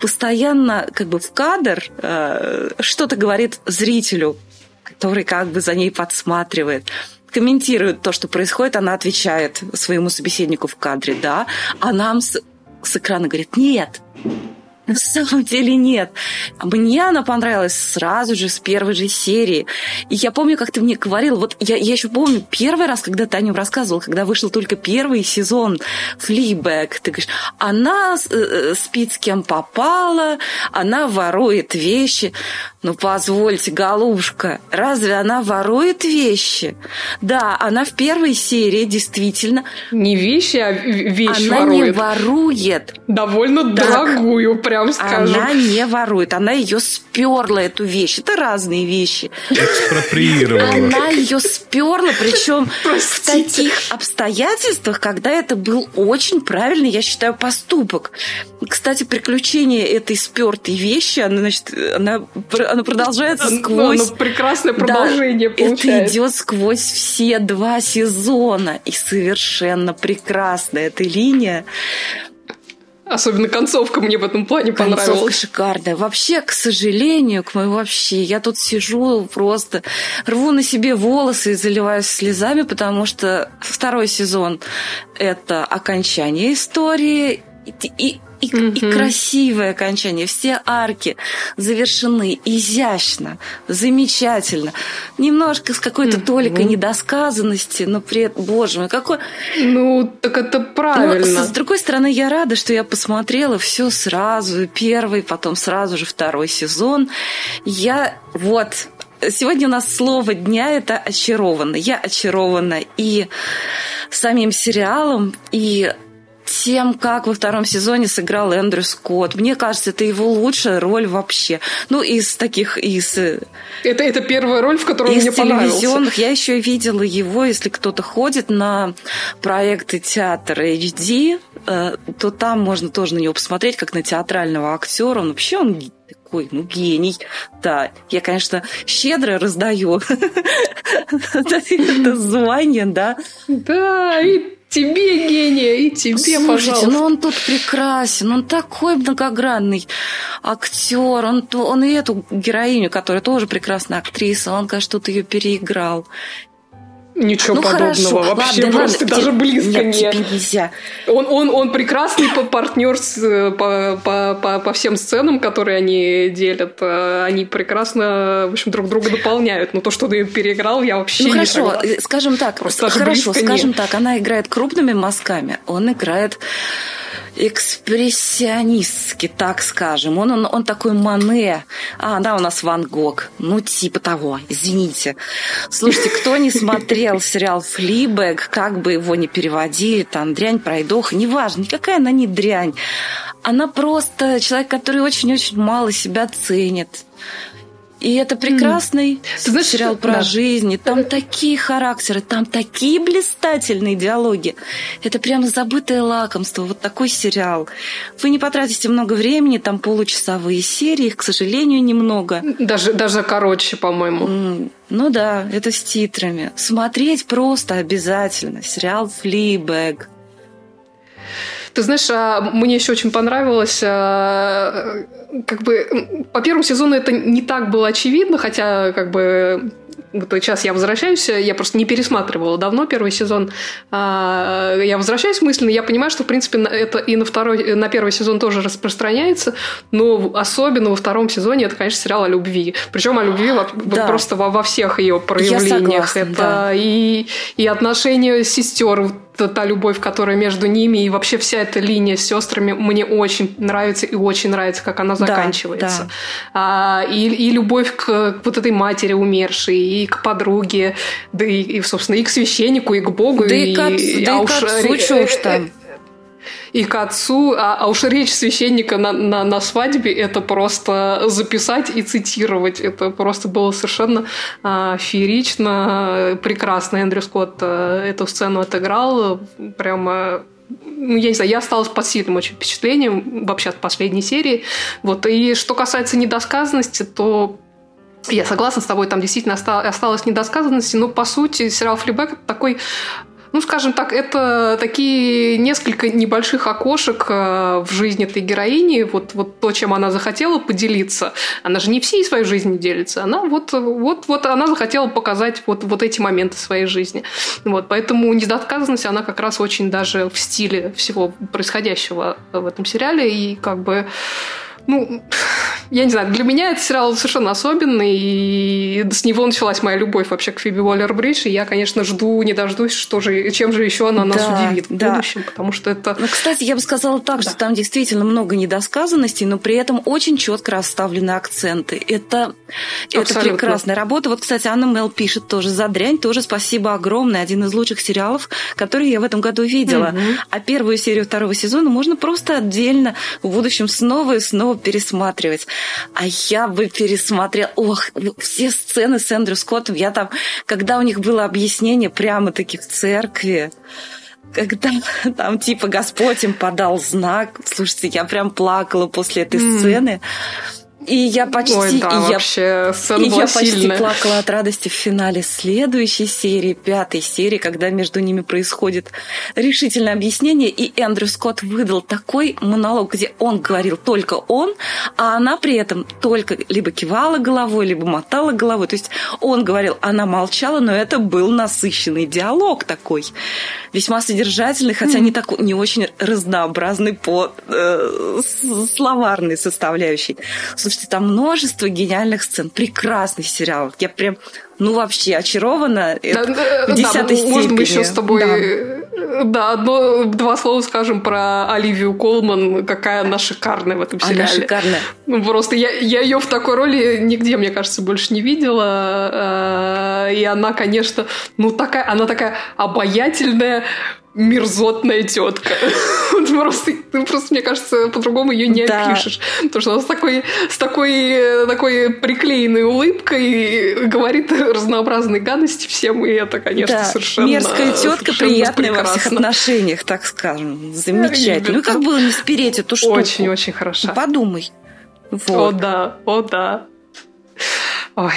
постоянно как бы в кадр э, что-то говорит зрителю, который как бы за ней подсматривает комментирует то, что происходит, она отвечает своему собеседнику в кадре, да, а нам с, с экрана говорит, нет, на самом деле нет. Мне она понравилась сразу же, с первой же серии. И я помню, как ты мне говорил, вот я, я еще помню первый раз, когда ты о нем рассказывал, когда вышел только первый сезон Флибэк, ты говоришь, она э, э, спит с кем попала, она ворует вещи. Ну, позвольте, голубушка, разве она ворует вещи? Да, она в первой серии действительно... Не вещи, а в- вещь она ворует. не ворует. Довольно Так. дорогую, прям скажу. Она не ворует, она ее сперла, эту вещь. Это разные вещи. Экспроприировала. Она ее сперла, причем в таких обстоятельствах, когда это был очень правильный, я считаю, поступок. Кстати, приключение этой спертой вещи, она, значит, она, она продолжается сквозь... оно прекрасное Да, продолжение это получается. идет сквозь все два сезона. И совершенно прекрасная эта линия. Особенно концовка мне в этом плане Концовка понравилась. шикарная. Вообще, к сожалению, к моему вообще, я тут сижу просто рву на себе волосы и заливаюсь слезами, потому что второй сезон – это окончание истории и, и, и, и Мгм. красивое окончание. Все арки завершены изящно, замечательно. Немножко с какой-то Мгм. толикой недосказанности, но при этом, боже мой, какой... Ну, так это Но, правильно. с, с другой стороны, я рада, что я посмотрела все сразу. Первый, потом сразу же второй сезон. Я вот... Сегодня у нас слово дня – это очарована. Я очарована и самим сериалом, и тем, как во втором сезоне сыграл Эндрю Скотт. Мне кажется, это его лучшая роль вообще. Ну, из таких, из э, Это, это первая роль, в которой из мне телевизионных я еще видела его, если кто-то ходит на проекты театра HD, э, то там можно тоже на него посмотреть, как на театрального актера. Он вообще он такой, ну, гений. Да, я, конечно, щедро раздаю это звание, да. Да, и тебе, гения, и тебе, Слушайте, пожалуйста. ну он тут прекрасен, он такой многогранный актер, он, он и эту героиню, которая тоже прекрасная актриса, он, кажется, тут ее переиграл. Ничего ну подобного. хорошо, Вообще ладно, просто ладно, даже те- близко нет. нет. тебе нельзя. Он, он, он прекрасный по- партнер с, по, по, по, по всем сценам, которые они делят. Э, Они прекрасно, в общем, друг друга дополняют. Но то, что он ее переиграл, я вообще Ну не хорошо, согласна. э, скажем так, Просто хорошо, скажем нет. так, она играет крупными мазками, он играет экспрессионистски, так скажем. Он, он, он такой Мане. А, да, у нас Ван Гог. Ну, типа того, извините. Слушайте, кто не смотрел сериал «Флибэг», как бы его ни переводили, там, дрянь, пройдоха, неважно, никакая она не дрянь. Она просто человек, который очень-очень мало себя ценит. И это прекрасный mm. Ты знаешь, сериал про да. жизнь. И там такие характеры, там такие блистательные диалоги. Это прям забытое лакомство. Вот такой сериал. Вы не потратите много времени, там получасовые серии, их, к сожалению, немного. Даже, даже короче, по-моему. Mm. Ну да, это с титрами. Смотреть просто обязательно. Сериал «Флибэг». Ты знаешь, а, мне еще очень понравилось, а, как бы по первому сезону это не так было очевидно, хотя как бы вот сейчас я возвращаюсь, я просто не пересматривала давно первый сезон. А, я возвращаюсь мысленно, я понимаю, что, в принципе, это и на, второй, на первый сезон тоже распространяется, но особенно во втором сезоне это, конечно, сериал о любви. Причем о любви да. просто во, во всех ее проявлениях. Согласна, это да. и, и отношения сестер, та любовь, которая между ними, и вообще вся эта линия с сестрами мне очень нравится и очень нравится, как она заканчивается. Да, да. А, и, и любовь к, к вот этой матери умершей, и к подруге, да и, и собственно, и к священнику, и к Богу. Да и, и к и, да а и к отцу, уж, что уж там и к отцу, а, а уж речь священника на, на, на свадьбе это просто записать и цитировать. Это просто было совершенно а, феерично, прекрасно. Эндрю Скотт а, эту сцену отыграл прямо ну, я не знаю, я осталась под сильным очень впечатлением вообще от последней серии. Вот. И что касается недосказанности, то я согласна с тобой, там действительно осталось недосказанности, но по сути сериал «Флибэк» такой ну, скажем так, это такие несколько небольших окошек э, в жизни этой героини, вот, вот то, чем она захотела поделиться. Она же не всей своей жизнью делится, она вот, вот, вот она захотела показать вот, вот эти моменты своей жизни. Вот, поэтому недосказанность, она как раз очень даже в стиле всего происходящего в этом сериале, и как бы ну, я не знаю, для меня этот сериал совершенно особенный, и с него началась моя любовь вообще к Фиби Уоллер-Бридж, и я, конечно, жду, не дождусь, что же, чем же еще она нас да, удивит в да. будущем, потому что это... Ну, кстати, я бы сказала так, да. что там действительно много недосказанностей, но при этом очень четко расставлены акценты. Это, это прекрасная работа. Вот, кстати, Анна Мел пишет тоже «За дрянь» тоже спасибо огромное. Один из лучших сериалов, который я в этом году видела. Угу. А первую серию второго сезона можно просто отдельно в будущем снова и снова пересматривать. А я бы пересмотрела... Ох, все сцены с Эндрю Скоттом. Я там, когда у них было объяснение прямо-таки в церкви, когда там типа Господь им подал знак. Слушайте, я прям плакала после этой mm. сцены. И я почти, Ой, да, и я, и я почти плакала от радости в финале следующей серии, пятой серии, когда между ними происходит решительное объяснение, и Эндрю Скотт выдал такой монолог, где он говорил только он, а она при этом только либо кивала головой, либо мотала головой. То есть он говорил, она молчала, но это был насыщенный диалог такой, весьма содержательный, хотя mm. не, такой, не очень разнообразный по э, словарной составляющей. Слушайте, там множество гениальных сцен. Прекрасный сериал. Я прям, ну, вообще очарована. Да, в десятой да, степени. Можно мы еще с тобой... Да. да, одно, два слова скажем про Оливию Колман, какая она шикарная в этом сериале. Она шикарная. Ну, просто я, я ее в такой роли нигде, мне кажется, больше не видела. Э, и она, конечно, ну, такая, она такая обаятельная, мерзотная тетка. просто, просто, мне кажется, по-другому ее не да. опишешь. Потому что она с такой, с такой, такой приклеенной улыбкой говорит разнообразные гадости всем, и это, конечно, да. совершенно Мерзкая тетка, приятная во всех отношениях, так скажем. Замечательно. Ну, как было не спереть эту штуку? Очень-очень хорошо. Подумай. Вот. О, да, о, да. Ой.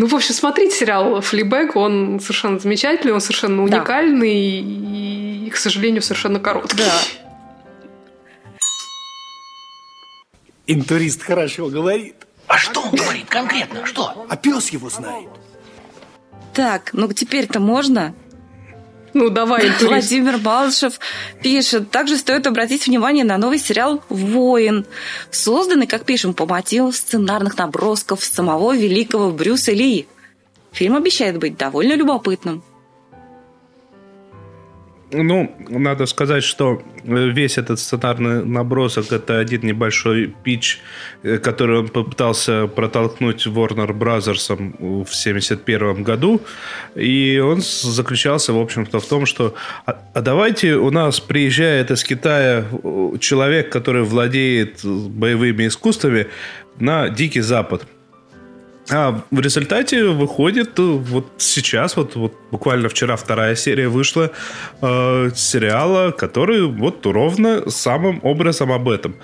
Ну, в общем, смотрите сериал «Флибэг», он совершенно замечательный, он совершенно уникальный да. и, к сожалению, совершенно короткий. Да. Интурист хорошо говорит. А что он говорит конкретно? Что? А пес его знает. Так, ну теперь-то можно? Ну, давай. Владимир Балышев пишет. Также стоит обратить внимание на новый сериал «Воин», созданный, как пишем, по мотивам сценарных набросков самого великого Брюса Ли. Фильм обещает быть довольно любопытным. Ну, надо сказать, что весь этот сценарный набросок это один небольшой пич, э, который он попытался протолкнуть Warner Brothers в 1971 году. И он заключался, в общем-то, в том, что а, а давайте у нас приезжает из Китая человек, который владеет боевыми искусствами на Дикий Запад. А в результате выходит э, вот сейчас, вот, вот буквально вчера вторая серия вышла э, сериала, который вот ровно самым образом об этом.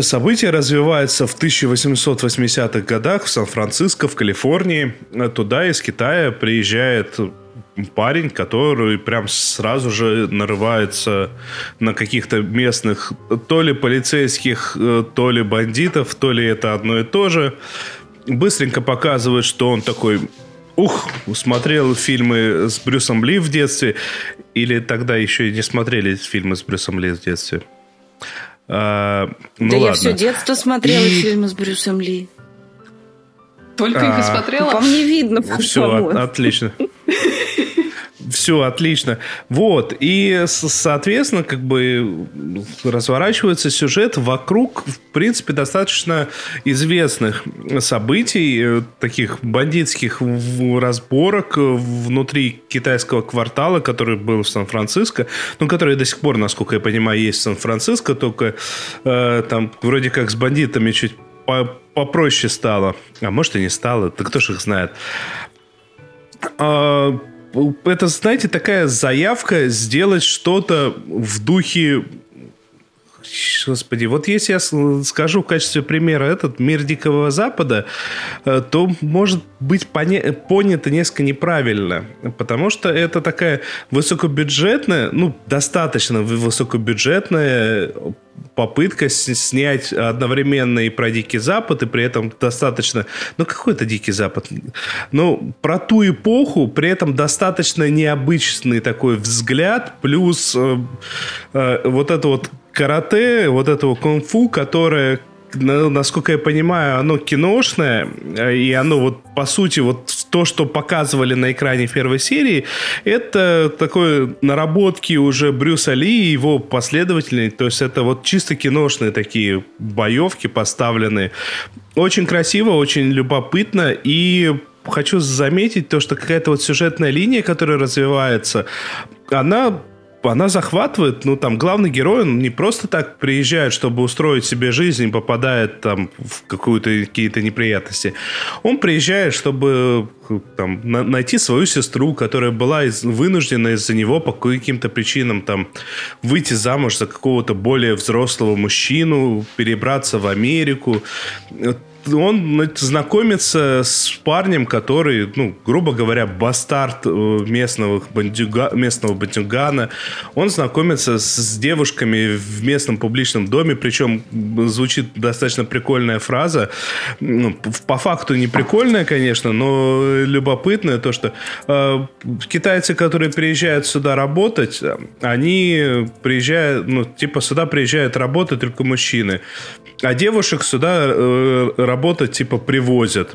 События развиваются в 1880-х годах в Сан-Франциско, в Калифорнии. Туда из Китая приезжает парень, который прям сразу же нарывается на каких-то местных то ли полицейских, э, то ли бандитов, то ли это одно и то же быстренько показывает, что он такой ух, смотрел фильмы с Брюсом Ли в детстве, или тогда еще и не смотрели фильмы с Брюсом Ли в детстве? А, ну да ладно. я все детство смотрела и... фильмы с Брюсом Ли. Только а... их и смотрела? По мне видно. Все, от, отлично. Все, отлично. Вот. И, соответственно, как бы разворачивается сюжет вокруг, в принципе, достаточно известных событий, э, таких бандитских разборок внутри китайского квартала, который был в Сан-Франциско, ну, который до сих пор, насколько я понимаю, есть в Сан-Франциско, только э, там вроде как с бандитами чуть попроще стало. А может и не стало, да кто ж их знает. А, это, знаете, такая заявка сделать что-то в духе Господи, вот если я скажу в качестве примера этот «Мир Дикого Запада», э, то может быть поня- понято несколько неправильно, потому что это такая высокобюджетная, ну, достаточно высокобюджетная попытка снять одновременно и про Дикий Запад, и при этом достаточно... Ну, какой это Дикий Запад? Ну, про ту эпоху, при этом достаточно необычный такой взгляд, плюс э, э, вот это вот карате, вот этого кунг-фу, которое насколько я понимаю, оно киношное, и оно вот, по сути, вот то, что показывали на экране первой серии, это такое наработки уже Брюса Ли и его последователей, то есть это вот чисто киношные такие боевки поставленные. Очень красиво, очень любопытно, и хочу заметить то, что какая-то вот сюжетная линия, которая развивается, она она захватывает, ну, там, главный герой, он не просто так приезжает, чтобы устроить себе жизнь попадает там в какую-то, какие-то неприятности. Он приезжает, чтобы там, на, найти свою сестру, которая была из, вынуждена из-за него по каким-то причинам там выйти замуж за какого-то более взрослого мужчину, перебраться в Америку он знакомится с парнем, который, ну, грубо говоря, бастард э, местного бандюга, местного бандюгана. Он знакомится с девушками в местном публичном доме, причем звучит достаточно прикольная фраза. Ну, по факту не прикольная, конечно, но любопытная то, что э, китайцы, которые приезжают сюда работать, они приезжают, ну, типа сюда приезжают работать только мужчины. А девушек сюда э, работать типа привозят.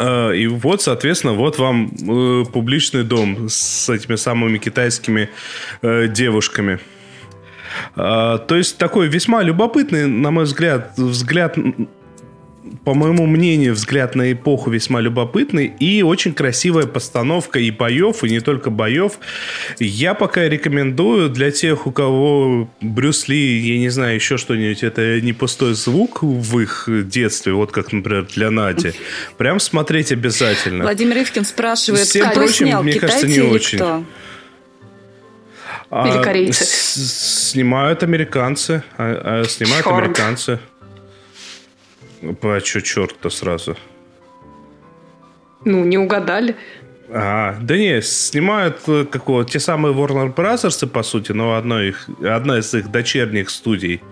Э, и вот, соответственно, вот вам э, публичный дом с этими самыми китайскими э, девушками. Э, то есть такой весьма любопытный, на мой взгляд, взгляд по моему мнению, взгляд на эпоху весьма любопытный и очень красивая постановка и боев, и не только боев. Я пока рекомендую для тех, у кого Брюс Ли, я не знаю, еще что-нибудь, это не пустой звук в их детстве, вот как, например, для Нади. Прям смотреть обязательно. Владимир Ивкин спрашивает, Всем кто прочим, снял, мне кажется, не очень. Кто? Или корейцы? А, снимают американцы. А, а, снимают Черт. американцы. А что черт-то сразу? Ну, не угадали. А, да не, снимают э, какого, те самые Warner Bros., по сути, но одно их, одна из их дочерних студий.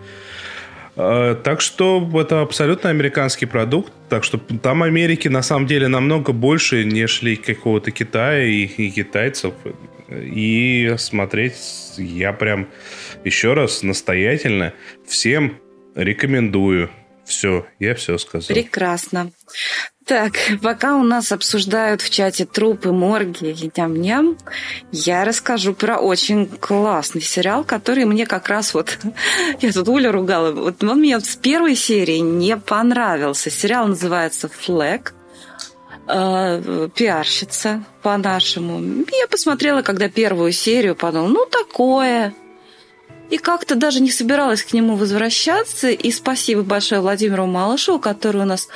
А, так что это абсолютно американский продукт. Так что там Америки на самом деле намного больше, нежели какого-то Китая и, и китайцев. И смотреть я прям еще раз настоятельно всем рекомендую. Все, я все сказал. Прекрасно. Так, пока у нас обсуждают в чате трупы, морги и ням-ням, я расскажу про очень классный сериал, который мне как раз вот... Я тут Уля ругала. Вот он мне с первой серии не понравился. Сериал называется «Флэг». Э, пиарщица по-нашему. Я посмотрела, когда первую серию, подумала, ну, такое, и как-то даже не собиралась к нему возвращаться. И спасибо большое Владимиру Малышеву, который у нас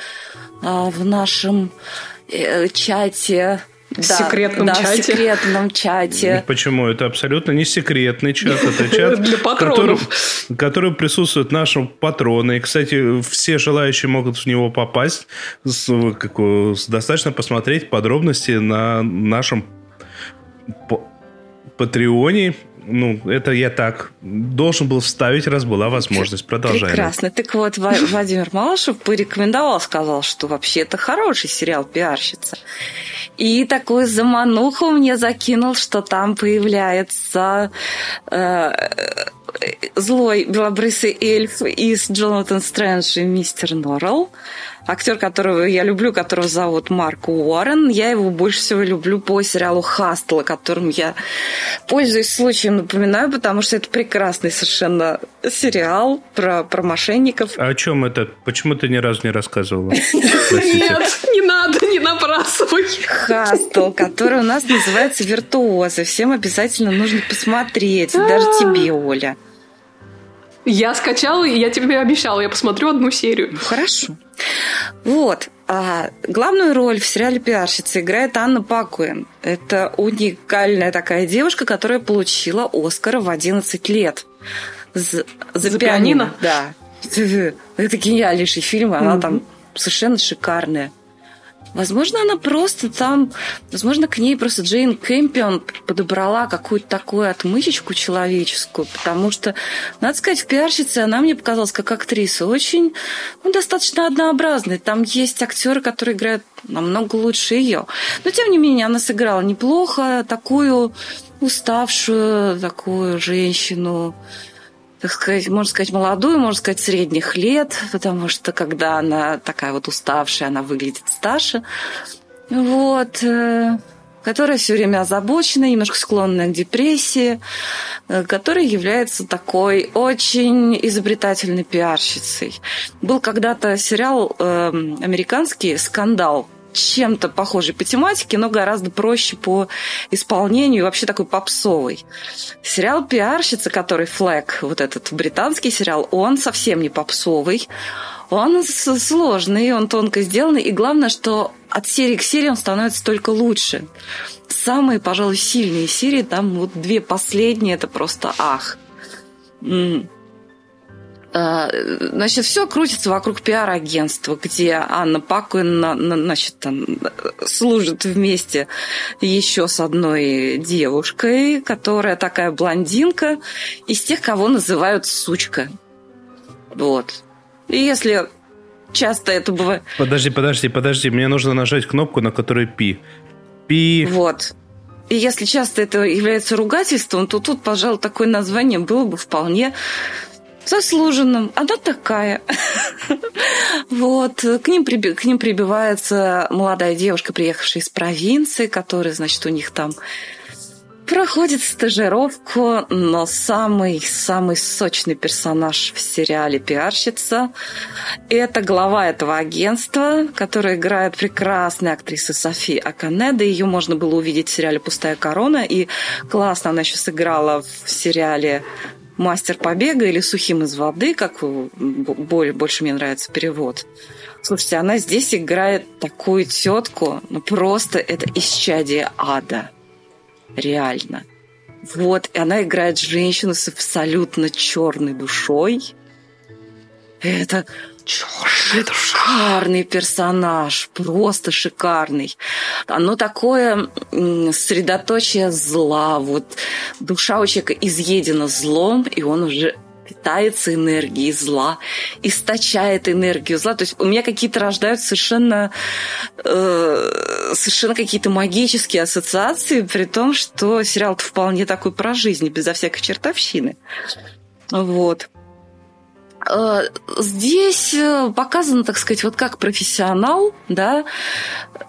а, в нашем э, чате в да, секретном да, чате. в секретном чате. Почему? Это абсолютно не секретный чат. Это чат, Для патронов. в котором присутствуют наши патроны. И, кстати, все желающие могут в него попасть. С, как, с, достаточно посмотреть подробности на нашем Патреоне ну, это я так должен был вставить, раз была возможность. Продолжаем. Прекрасно. Так вот, Владимир Малышев порекомендовал, сказал, что вообще это хороший сериал «Пиарщица». И такую замануху мне закинул, что там появляется э, злой белобрысый эльф из Джонатан Стрэндж и мистер Норрелл актер, которого я люблю, которого зовут Марк Уоррен. Я его больше всего люблю по сериалу «Хастл», которым я пользуюсь случаем, напоминаю, потому что это прекрасный совершенно сериал про, про мошенников. А о чем это? Почему ты ни разу не рассказывала? Нет, не надо, не набрасывай. «Хастл», который у нас называется «Виртуозы». Всем обязательно нужно посмотреть, даже тебе, Оля. Я скачала, и я тебе обещала, я посмотрю одну серию. Хорошо. Вот. А главную роль в сериале «Пиарщица» играет Анна Пакуэн. Это уникальная такая девушка, которая получила Оскара в 11 лет. За, за, за пианино? Да. Это гениальнейший фильм, она mm-hmm. там совершенно шикарная. Возможно, она просто там, возможно, к ней просто Джейн Кэмпион подобрала какую-то такую отмычечку человеческую, потому что, надо сказать, в пиарщице она мне показалась как актриса очень, ну, достаточно однообразной. Там есть актеры, которые играют намного лучше ее. Но, тем не менее, она сыграла неплохо такую уставшую, такую женщину, так сказать, можно сказать, молодую, можно сказать, средних лет, потому что когда она такая вот уставшая, она выглядит старше. Вот э, которая все время озабочена, немножко склонная к депрессии, э, которая является такой очень изобретательной пиарщицей. Был когда-то сериал э, американский «Скандал», чем-то похожий по тематике, но гораздо проще по исполнению, вообще такой попсовый. Сериал «Пиарщица», который «Флэг», вот этот британский сериал, он совсем не попсовый, он сложный, он тонко сделанный, и главное, что от серии к серии он становится только лучше. Самые, пожалуй, сильные серии, там вот две последние, это просто ах. А, значит, все крутится вокруг пиар-агентства, где Анна Пакуина, значит, там, служит вместе еще с одной девушкой, которая такая блондинка, из тех, кого называют сучка. Вот. И если часто это бывает... Подожди, подожди, подожди. Мне нужно нажать кнопку, на которой пи. Пи. Вот. И если часто это является ругательством, то тут, пожалуй, такое название было бы вполне заслуженным. Она такая. Вот. К ним, к ним прибивается молодая девушка, приехавшая из провинции, которая, значит, у них там проходит стажировку, но самый-самый сочный персонаж в сериале «Пиарщица» – это глава этого агентства, которая играет прекрасная актриса Софи Аканеда. Ее можно было увидеть в сериале «Пустая корона», и классно она еще сыграла в сериале мастер побега или сухим из воды, как более, больше мне нравится перевод. Слушайте, она здесь играет такую тетку, ну просто это исчадие ада. Реально. Вот, и она играет женщину с абсолютно черной душой. Это Шикарный персонаж, просто шикарный. Оно такое средоточие зла. Вот душа у человека изъедена злом, и он уже питается энергией зла, источает энергию зла. То есть у меня какие-то рождаются совершенно, э, совершенно какие-то магические ассоциации, при том, что сериал-то вполне такой про жизнь, безо всякой чертовщины. Вот. Э, здесь э, показано, так сказать, вот как профессионал, да,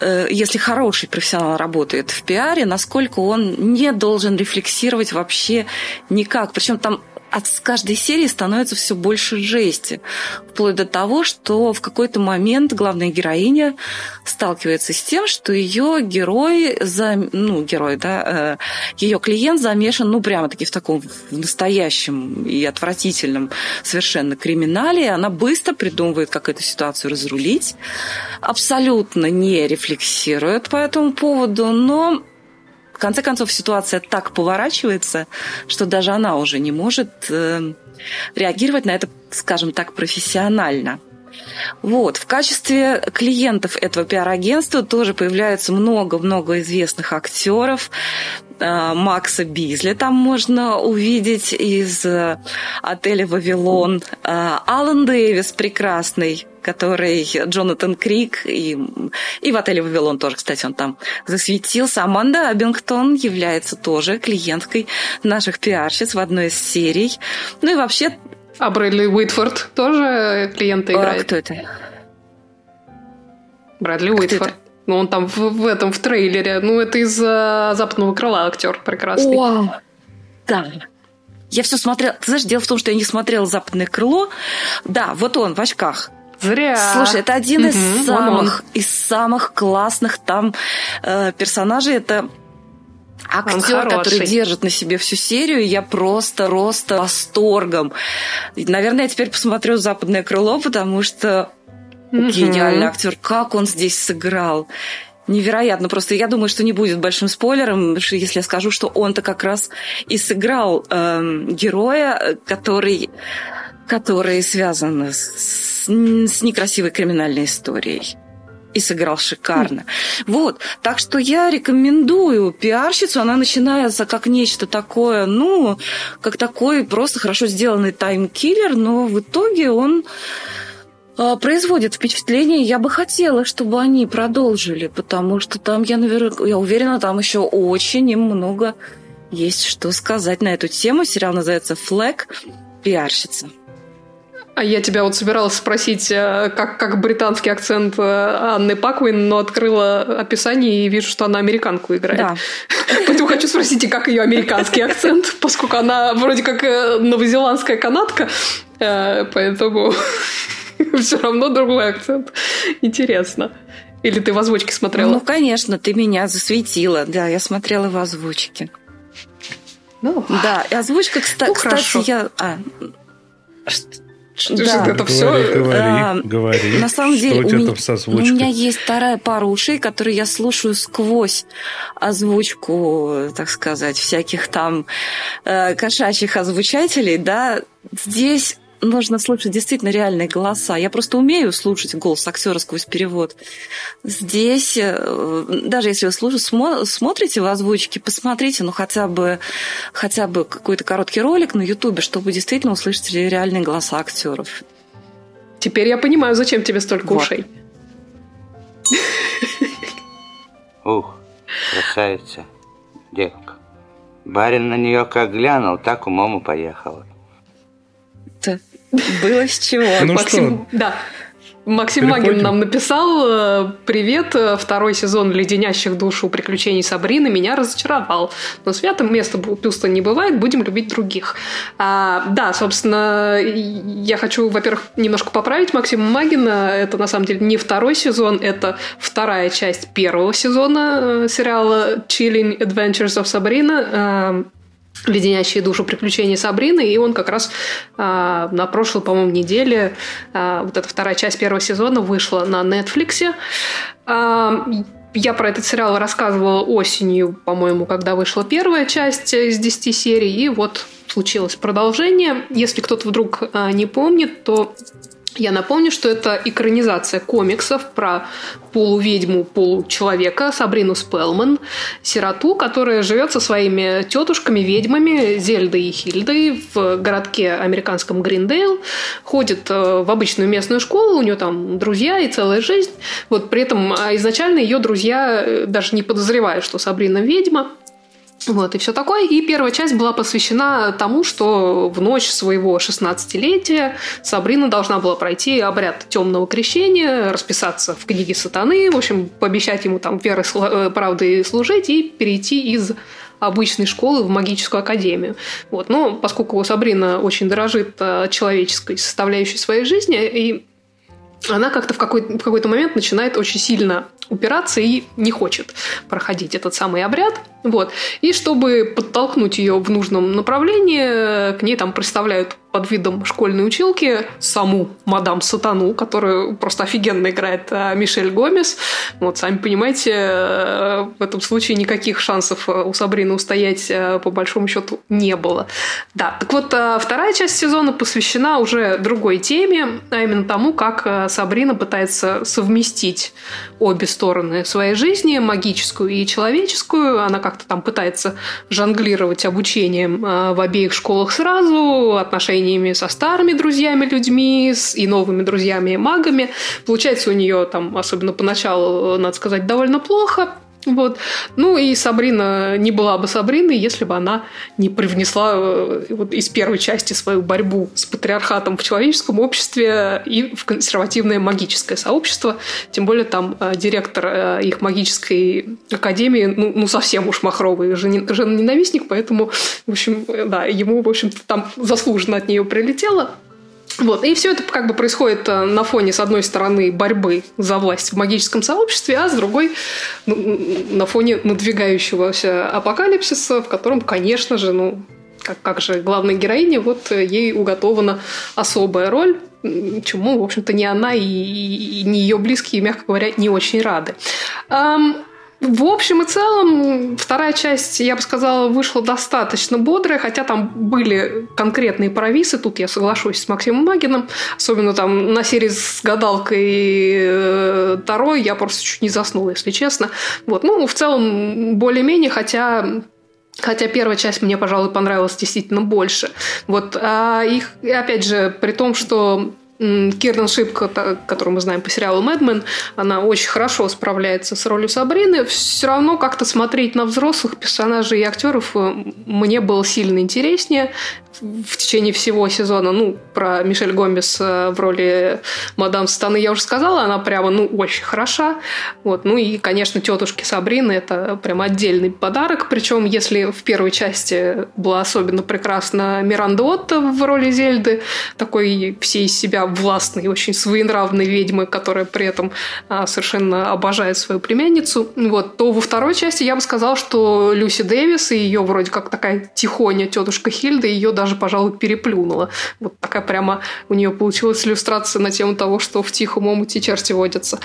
э, если хороший профессионал работает в пиаре, насколько он не должен рефлексировать вообще никак. Причем там от каждой серии становится все больше жести. Вплоть до того, что в какой-то момент главная героиня сталкивается с тем, что ее герой, ну, герой, да, э, ее клиент замешан, ну, прямо-таки в таком в настоящем и отвратительном совершенно криминале. Она быстро придумывает, как эту ситуацию разрулить. Абсолютно не рефлексирует по этому поводу, но конце концов, ситуация так поворачивается, что даже она уже не может э, реагировать на это, скажем так, профессионально. Вот. В качестве клиентов этого пиар-агентства тоже появляется много-много известных актеров. Э, Макса Бизли там можно увидеть из э, отеля «Вавилон». Э, Алан Дэвис прекрасный, который Джонатан Крик и, и в отеле «Вавилон» тоже, кстати, он там засветился. Аманда Абингтон является тоже клиенткой наших пиарщиц в одной из серий. Ну и вообще... А Брэдли Уитфорд тоже клиента играет? А кто это? Брэдли Уитфорд. Ну, он там в, в этом, в трейлере. Ну, это из uh, «Западного крыла» актер прекрасный. Вау! Да, я все смотрела. Ты знаешь, дело в том, что я не смотрела «Западное крыло». Да, вот он в очках. Зря. Слушай, это один из угу, самых, из самых классных там э, персонажей. Это актер, который держит на себе всю серию, я просто роста восторгом. Наверное, я теперь посмотрю «Западное крыло», потому что угу. гениальный актер. Как он здесь сыграл. Невероятно. Просто я думаю, что не будет большим спойлером, если я скажу, что он-то как раз и сыграл э, героя, который, который связан с с, некрасивой криминальной историей и сыграл шикарно. Вот. Так что я рекомендую пиарщицу. Она начинается как нечто такое, ну, как такой просто хорошо сделанный таймкиллер, но в итоге он производит впечатление. Я бы хотела, чтобы они продолжили, потому что там, я, наверное, я уверена, там еще очень много есть что сказать на эту тему. Сериал называется «Флэг. Пиарщица». А я тебя вот собиралась спросить, э, как, как британский акцент э, Анны Паквин, но открыла описание и вижу, что она американку играет. Да. Поэтому хочу спросить, и как ее американский акцент, поскольку она вроде как э, новозеландская канадка, поэтому все равно другой акцент. Интересно. Или ты в озвучке смотрела? Ну, конечно, ты меня засветила. Да, я смотрела в озвучке. Ну, да, и озвучка, кстати, ну, кстати я... А, да. это все... Говори, а, говори. На самом деле, у, меня, у меня есть вторая пара ушей, которые я слушаю сквозь озвучку, так сказать, всяких там э, кошачьих озвучателей, да. Здесь нужно слышать действительно реальные голоса. Я просто умею слушать голос актера сквозь перевод. Здесь, э, даже если вы слушаете, смотрите в озвучке, посмотрите, ну хотя бы, хотя бы какой-то короткий ролик на Ютубе, чтобы действительно услышать реальные голоса актеров. Теперь я понимаю, зачем тебе столько вот. ушей. Ух, красавица, девка. Барин на нее как глянул, так умом и поехала. Было с чего. Ну Максим, что? Да. Максим Переходим. Магин нам написал э, «Привет, второй сезон леденящих душу приключений Сабрины меня разочаровал, но святым место пусто не бывает, будем любить других». А, да, собственно, я хочу, во-первых, немножко поправить Максима Магина. Это, на самом деле, не второй сезон, это вторая часть первого сезона э, сериала «Chilling Adventures of Sabrina», леденящие душу приключения Сабрины, и он как раз а, на прошлой, по-моему, неделе, а, вот эта вторая часть первого сезона вышла на Netflix. А, я про этот сериал рассказывала осенью, по-моему, когда вышла первая часть из 10 серий, и вот случилось продолжение. Если кто-то вдруг а, не помнит, то я напомню, что это экранизация комиксов про полуведьму, получеловека Сабрину Спелман, сироту, которая живет со своими тетушками-ведьмами Зельдой и Хильдой в городке американском Гриндейл, ходит э, в обычную местную школу, у нее там друзья и целая жизнь. Вот при этом а, изначально ее друзья э, даже не подозревают, что Сабрина ведьма, вот, и все такое. И первая часть была посвящена тому, что в ночь своего 16-летия Сабрина должна была пройти обряд темного крещения, расписаться в книге сатаны, в общем, пообещать ему там веры, э, правды служить и перейти из обычной школы в магическую академию. Вот. Но поскольку Сабрина очень дорожит э, человеческой составляющей своей жизни, и она как-то в, какой- в какой-то момент начинает очень сильно упираться и не хочет проходить этот самый обряд. Вот. И чтобы подтолкнуть ее в нужном направлении, к ней там представляют под видом школьной училки саму мадам Сатану, которую просто офигенно играет а, Мишель Гомес. Вот, сами понимаете, э, в этом случае никаких шансов э, у Сабрины устоять э, по большому счету не было. Да, так вот, вторая часть сезона посвящена уже другой теме, а именно тому, как Сабрина пытается совместить обе стороны своей жизни, магическую и человеческую. Она как-то там пытается жонглировать обучением в обеих школах сразу, отношения отношениями со старыми друзьями людьми с, и новыми друзьями магами. Получается у нее там, особенно поначалу, надо сказать, довольно плохо. Вот. Ну и Сабрина не была бы Сабриной, если бы она не привнесла э, вот, из первой части свою борьбу с патриархатом в человеческом обществе и в консервативное магическое сообщество. Тем более там э, директор э, их магической академии, ну, ну совсем уж махровый жена-ненавистник, поэтому, в общем, да, ему, в общем-то, там заслуженно от нее прилетело. Вот. И все это как бы происходит э, на фоне, с одной стороны, борьбы за власть в магическом сообществе, а с другой ну, на фоне надвигающегося апокалипсиса, в котором, конечно же, ну, как, как же главной героине, вот э, ей уготована особая роль, чему, в общем-то, ни она и, и не ее близкие, мягко говоря, не очень рады. В общем и целом, вторая часть, я бы сказала, вышла достаточно бодрая, хотя там были конкретные провисы, тут я соглашусь с Максимом Магином, особенно там на серии с гадалкой э, Таро я просто чуть не заснула, если честно. Вот. Ну, в целом, более-менее, хотя Хотя первая часть мне, пожалуй, понравилась действительно больше. Вот, а их, опять же, при том, что Кирнан Шип, которую мы знаем по сериалу «Мэдмен», она очень хорошо справляется с ролью Сабрины. Все равно как-то смотреть на взрослых персонажей и актеров э, мне было сильно интереснее в течение всего сезона. Ну, про Мишель Гомес э, в роли мадам Станы я уже сказала, она прямо, ну, очень хороша. Вот. Ну и, конечно, тетушки Сабрины – это прям отдельный подарок. Причем, если в первой части была особенно прекрасна Миранда Отто в роли Зельды, такой всей из себя властной, очень своенравной ведьмы, которая при этом а, совершенно обожает свою племянницу, вот, то во второй части я бы сказала, что Люси Дэвис и ее вроде как такая тихоня тетушка Хильда ее даже, пожалуй, переплюнула. Вот такая прямо у нее получилась иллюстрация на тему того, что в тихом омуте черти водятся.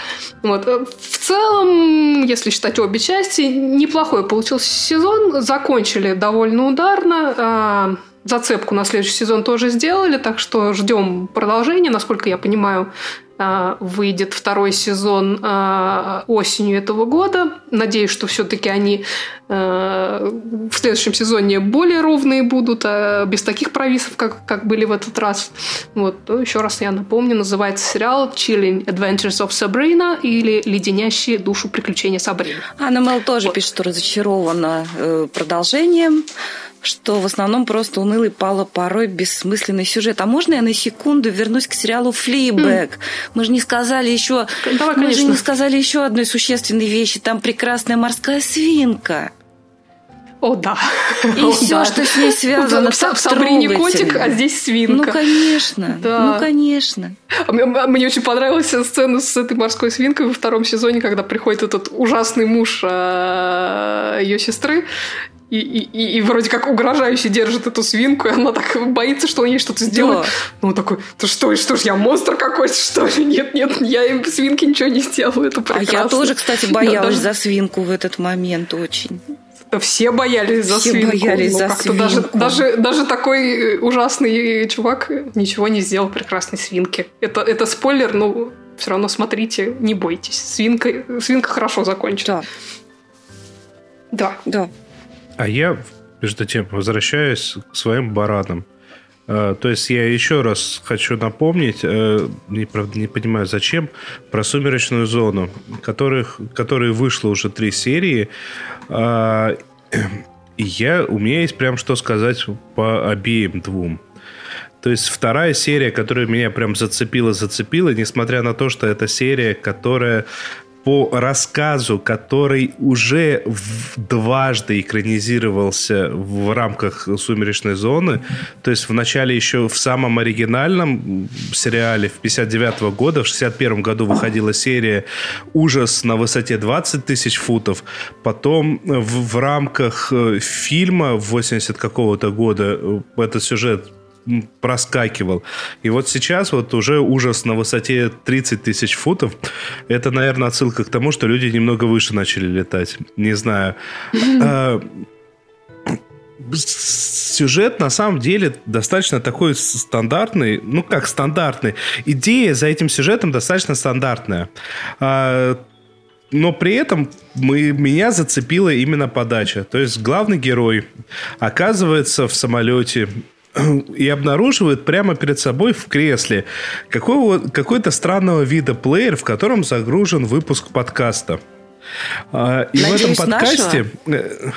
Вот. В целом, если считать обе части, неплохой получился сезон. Закончили довольно ударно. Зацепку на следующий сезон тоже сделали, так что ждем продолжения. Насколько я понимаю, выйдет второй сезон а, осенью этого года. Надеюсь, что все-таки они а, в следующем сезоне более ровные будут, без таких провисов, как, как были в этот раз. Вот. Еще раз я напомню, называется сериал «Chilling Adventures of Sabrina» или «Леденящие душу приключения Сабрины». Анна Мел тоже вот. пишет, что разочарована э, продолжением что в основном просто унылый пало порой бессмысленный сюжет. А можно я на секунду вернусь к сериалу «Флибэк»? Mm. Мы же не сказали еще... Давай, мы конечно. же не сказали еще одной существенной вещи. Там прекрасная морская свинка. О, да. И О, все, да. что с ней связано, в, в Сабрине котик, а здесь свинка. Ну, конечно. Да. Ну, конечно. А мне, а мне очень понравилась сцена с этой морской свинкой во втором сезоне, когда приходит этот ужасный муж э, ее сестры, и, и, и вроде как угрожающе держит эту свинку, и она так боится, что он ей что-то сделает. Да. Ну, он такой, ты что, что ж, я монстр какой-то, что ли? Нет, нет, я им свинке ничего не сделаю, это прекрасно. А я тоже, кстати, боялась да, за свинку в этот момент очень. Все боялись за Все свинку. боялись ну, за свинку. Даже, даже, даже такой ужасный чувак ничего не сделал прекрасной свинке. Это, это спойлер, но все равно смотрите, не бойтесь. Свинка, свинка хорошо закончит. Да. Да. Да. А я, между тем, возвращаюсь к своим баранам. Uh, то есть я еще раз хочу напомнить, uh, не, правда, не понимаю зачем, про «Сумеречную зону», которых, которые вышло уже три серии. Uh, я, у меня есть прям что сказать по обеим двум. То есть вторая серия, которая меня прям зацепила-зацепила, несмотря на то, что это серия, которая по рассказу, который уже дважды экранизировался в рамках «Сумеречной зоны». То есть в начале еще в самом оригинальном сериале в 59 года, в 61 году выходила серия «Ужас на высоте 20 тысяч футов». Потом в, в рамках э, фильма 80 какого-то года э, этот сюжет проскакивал. И вот сейчас вот уже ужас на высоте 30 тысяч футов. Это, наверное, отсылка к тому, что люди немного выше начали летать. Не знаю. А, сюжет на самом деле достаточно такой стандартный, ну как стандартный. Идея за этим сюжетом достаточно стандартная. А, но при этом мы, меня зацепила именно подача. То есть главный герой оказывается в самолете и обнаруживает прямо перед собой в кресле какого, какой-то странного вида плеер, в котором загружен выпуск подкаста. А, и Надеюсь, в этом подкасте... Нашего? Э,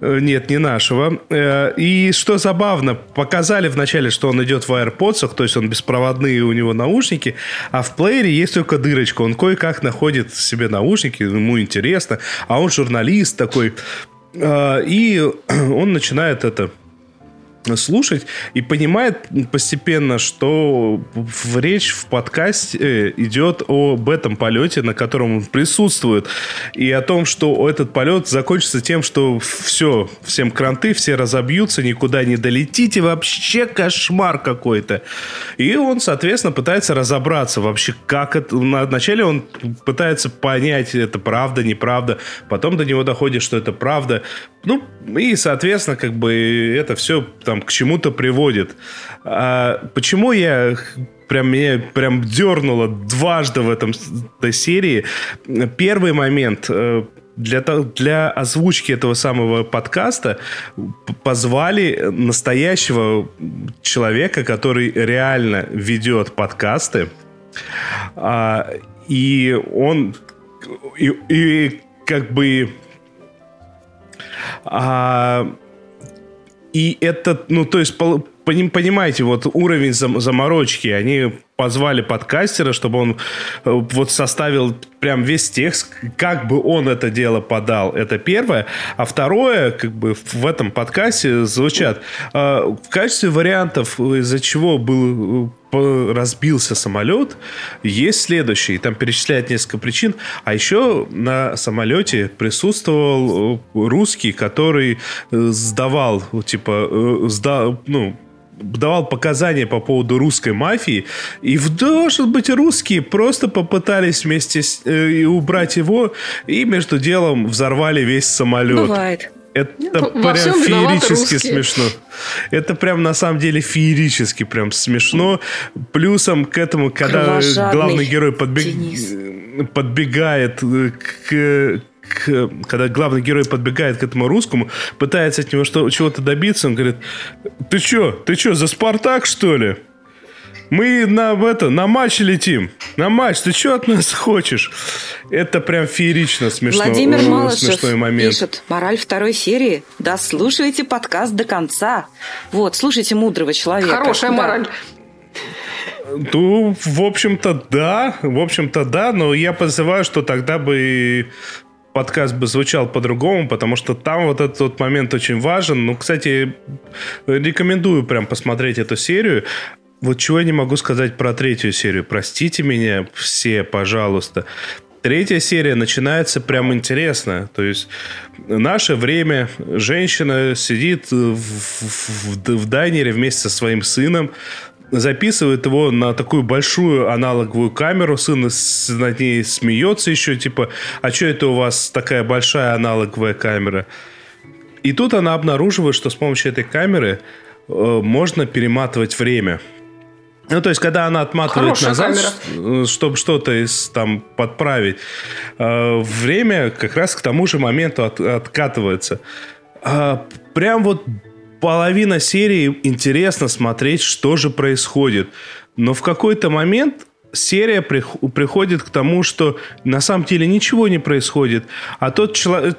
э, нет, не нашего. Э, и что забавно, показали вначале, что он идет в AirPods, то есть он беспроводные у него наушники, а в плеере есть только дырочка. Он кое-как находит себе наушники, ему интересно, а он журналист такой. И он начинает это слушать и понимает постепенно, что в речь в подкасте э, идет об этом полете, на котором он присутствует, и о том, что этот полет закончится тем, что все, всем кранты, все разобьются, никуда не долетите, вообще кошмар какой-то. И он, соответственно, пытается разобраться вообще, как это... Вначале он пытается понять, это правда, неправда, потом до него доходит, что это правда. Ну, и, соответственно, как бы это все там к чему-то приводит. А почему я прям меня прям дернуло дважды в этом этой серии. Первый момент э, для, для озвучки этого самого подкаста позвали настоящего человека, который реально ведет подкасты. А, и он и, и как бы а, и это, ну, то есть, понимаете, вот уровень заморочки, они позвали подкастера, чтобы он э, вот составил прям весь текст, как бы он это дело подал. Это первое. А второе, как бы в этом подкасте звучат э, в качестве вариантов, из-за чего был э, разбился самолет, есть следующий. Там перечисляют несколько причин. А еще на самолете присутствовал русский, который сдавал, типа, сда, ну, давал показания по поводу русской мафии, и, может быть, русские просто попытались вместе с, э, убрать его, и между делом взорвали весь самолет. Бывает. Это ну, прям феерически смешно. Это прям на самом деле феерически прям смешно. Плюсом к этому, когда главный герой подбег... подбегает к, к, когда главный герой подбегает к этому русскому, пытается от него что, чего-то добиться, он говорит, ты что, ты что, за Спартак, что ли? Мы на, это, на матч летим. На матч. Ты что от нас хочешь? Это прям феерично смешно. Владимир э, Малышев смешной момент. пишет. Мораль второй серии. Да слушайте подкаст до конца. Вот, слушайте мудрого человека. Хорошая да. мораль. Ну, в общем-то, да. В общем-то, да. Но я подозреваю, что тогда бы подкаст бы звучал по-другому, потому что там вот этот вот момент очень важен. Ну, кстати, рекомендую прям посмотреть эту серию. Вот чего я не могу сказать про третью серию. Простите меня все, пожалуйста. Третья серия начинается прям интересно. То есть наше время женщина сидит в, в, в дайнере вместе со своим сыном, записывает его на такую большую аналоговую камеру, сын над ней смеется еще, типа, а что это у вас такая большая аналоговая камера? И тут она обнаруживает, что с помощью этой камеры э, можно перематывать время. Ну, то есть, когда она отматывает Хорошая назад, камера. чтобы что-то из, там подправить, э, время как раз к тому же моменту от, откатывается. Э, прям вот половина серии интересно смотреть, что же происходит. Но в какой-то момент серия приходит к тому, что на самом деле ничего не происходит. А тот человек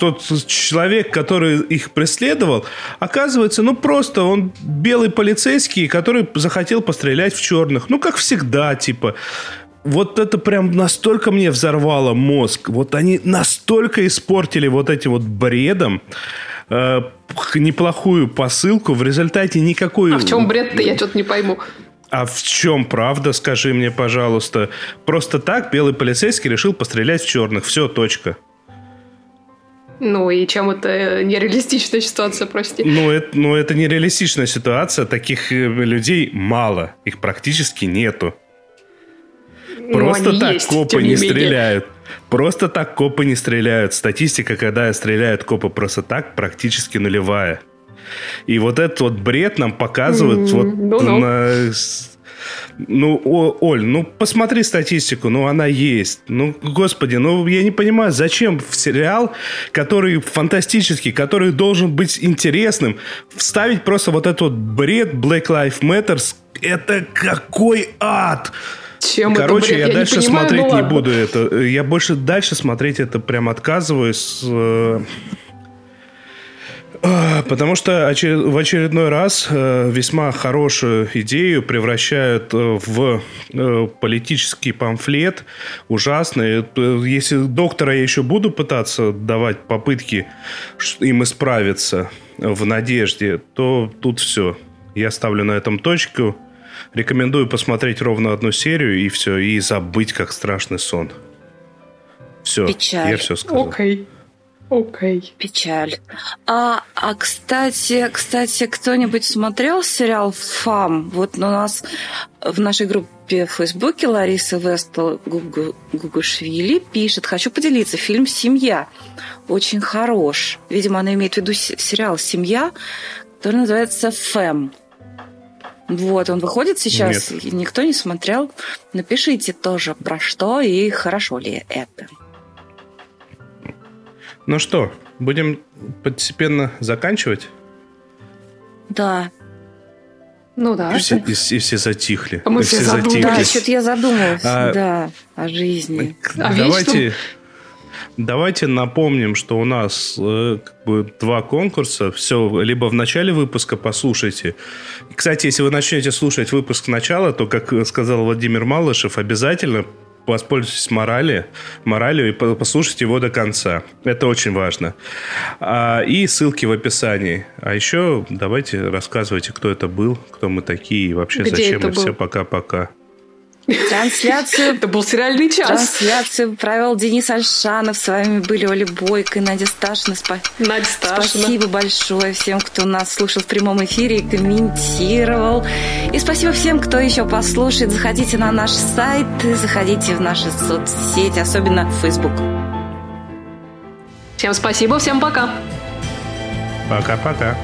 тот человек, который их преследовал, оказывается, ну просто он белый полицейский, который захотел пострелять в черных. Ну, как всегда, типа. вот это прям настолько мне взорвало мозг. Вот они настолько испортили вот этим вот бредом э, неплохую посылку. В результате никакой... А в чем бред-то? Я что-то не пойму. А в чем правда, скажи мне, пожалуйста? Просто так белый полицейский решил пострелять в черных. Все, точка. Ну и чем это нереалистичная ситуация, прости? Ну это, ну, это нереалистичная ситуация. Таких э, людей мало. Их практически нету. Ну, Просто так есть, копы не, не стреляют. Просто так копы не стреляют. Статистика, когда стреляют копы просто так, практически нулевая. И вот этот вот бред нам показывают mm, вот ну, ну. на ну, о, Оль, ну посмотри статистику, ну она есть. Ну, господи, ну я не понимаю, зачем в сериал, который фантастический, который должен быть интересным, вставить просто вот этот вот бред Black Lives Matter. Это какой ад! Чем Короче, я, я дальше не понимаю, смотреть ну, не буду это. Я больше дальше смотреть это прям отказываюсь. Э, а, потому что в очередной раз э, весьма хорошую идею превращают э, в политический памфлет. Ужасный. Если доктора я еще буду пытаться давать попытки им исправиться в надежде, то тут все. Я ставлю на этом точку. Рекомендую посмотреть ровно одну серию и все, и забыть, как страшный сон. Все, Печаль. я все сказал. Окей. Окей. Печаль. А, а кстати, кстати, кто-нибудь смотрел сериал «Фам»? Вот у нас в нашей группе в Фейсбуке Лариса Вестел Гугушвили пишет «Хочу поделиться. Фильм «Семья» очень хорош». Видимо, она имеет в виду сериал «Семья», который называется «Фэм». Вот, он выходит сейчас, Нет. никто не смотрел. Напишите тоже, про что и хорошо ли это. Ну что, будем постепенно заканчивать? Да. Ну да. И все, и, и все затихли. А мы все, все задумались. Да, что-то я задумалась, а, да, о жизни. А давайте, Давайте напомним, что у нас э, как бы два конкурса. Все, либо в начале выпуска послушайте. Кстати, если вы начнете слушать выпуск сначала, то, как сказал Владимир Малышев, обязательно воспользуйтесь морали, моралью и послушайте его до конца. Это очень важно. А, и ссылки в описании. А еще давайте рассказывайте, кто это был, кто мы такие и вообще Где зачем это, все. Пока-пока. Трансляцию... Это был сериальный час. Трансляцию провел Денис Альшанов. С вами были Оля Бойко и Надя Сташина. Спа... Надя Сташина. Спасибо большое всем, кто нас слушал в прямом эфире и комментировал. И спасибо всем, кто еще послушает. Заходите на наш сайт, заходите в наши соцсети, особенно в Facebook. Всем спасибо, всем пока. Пока-пока.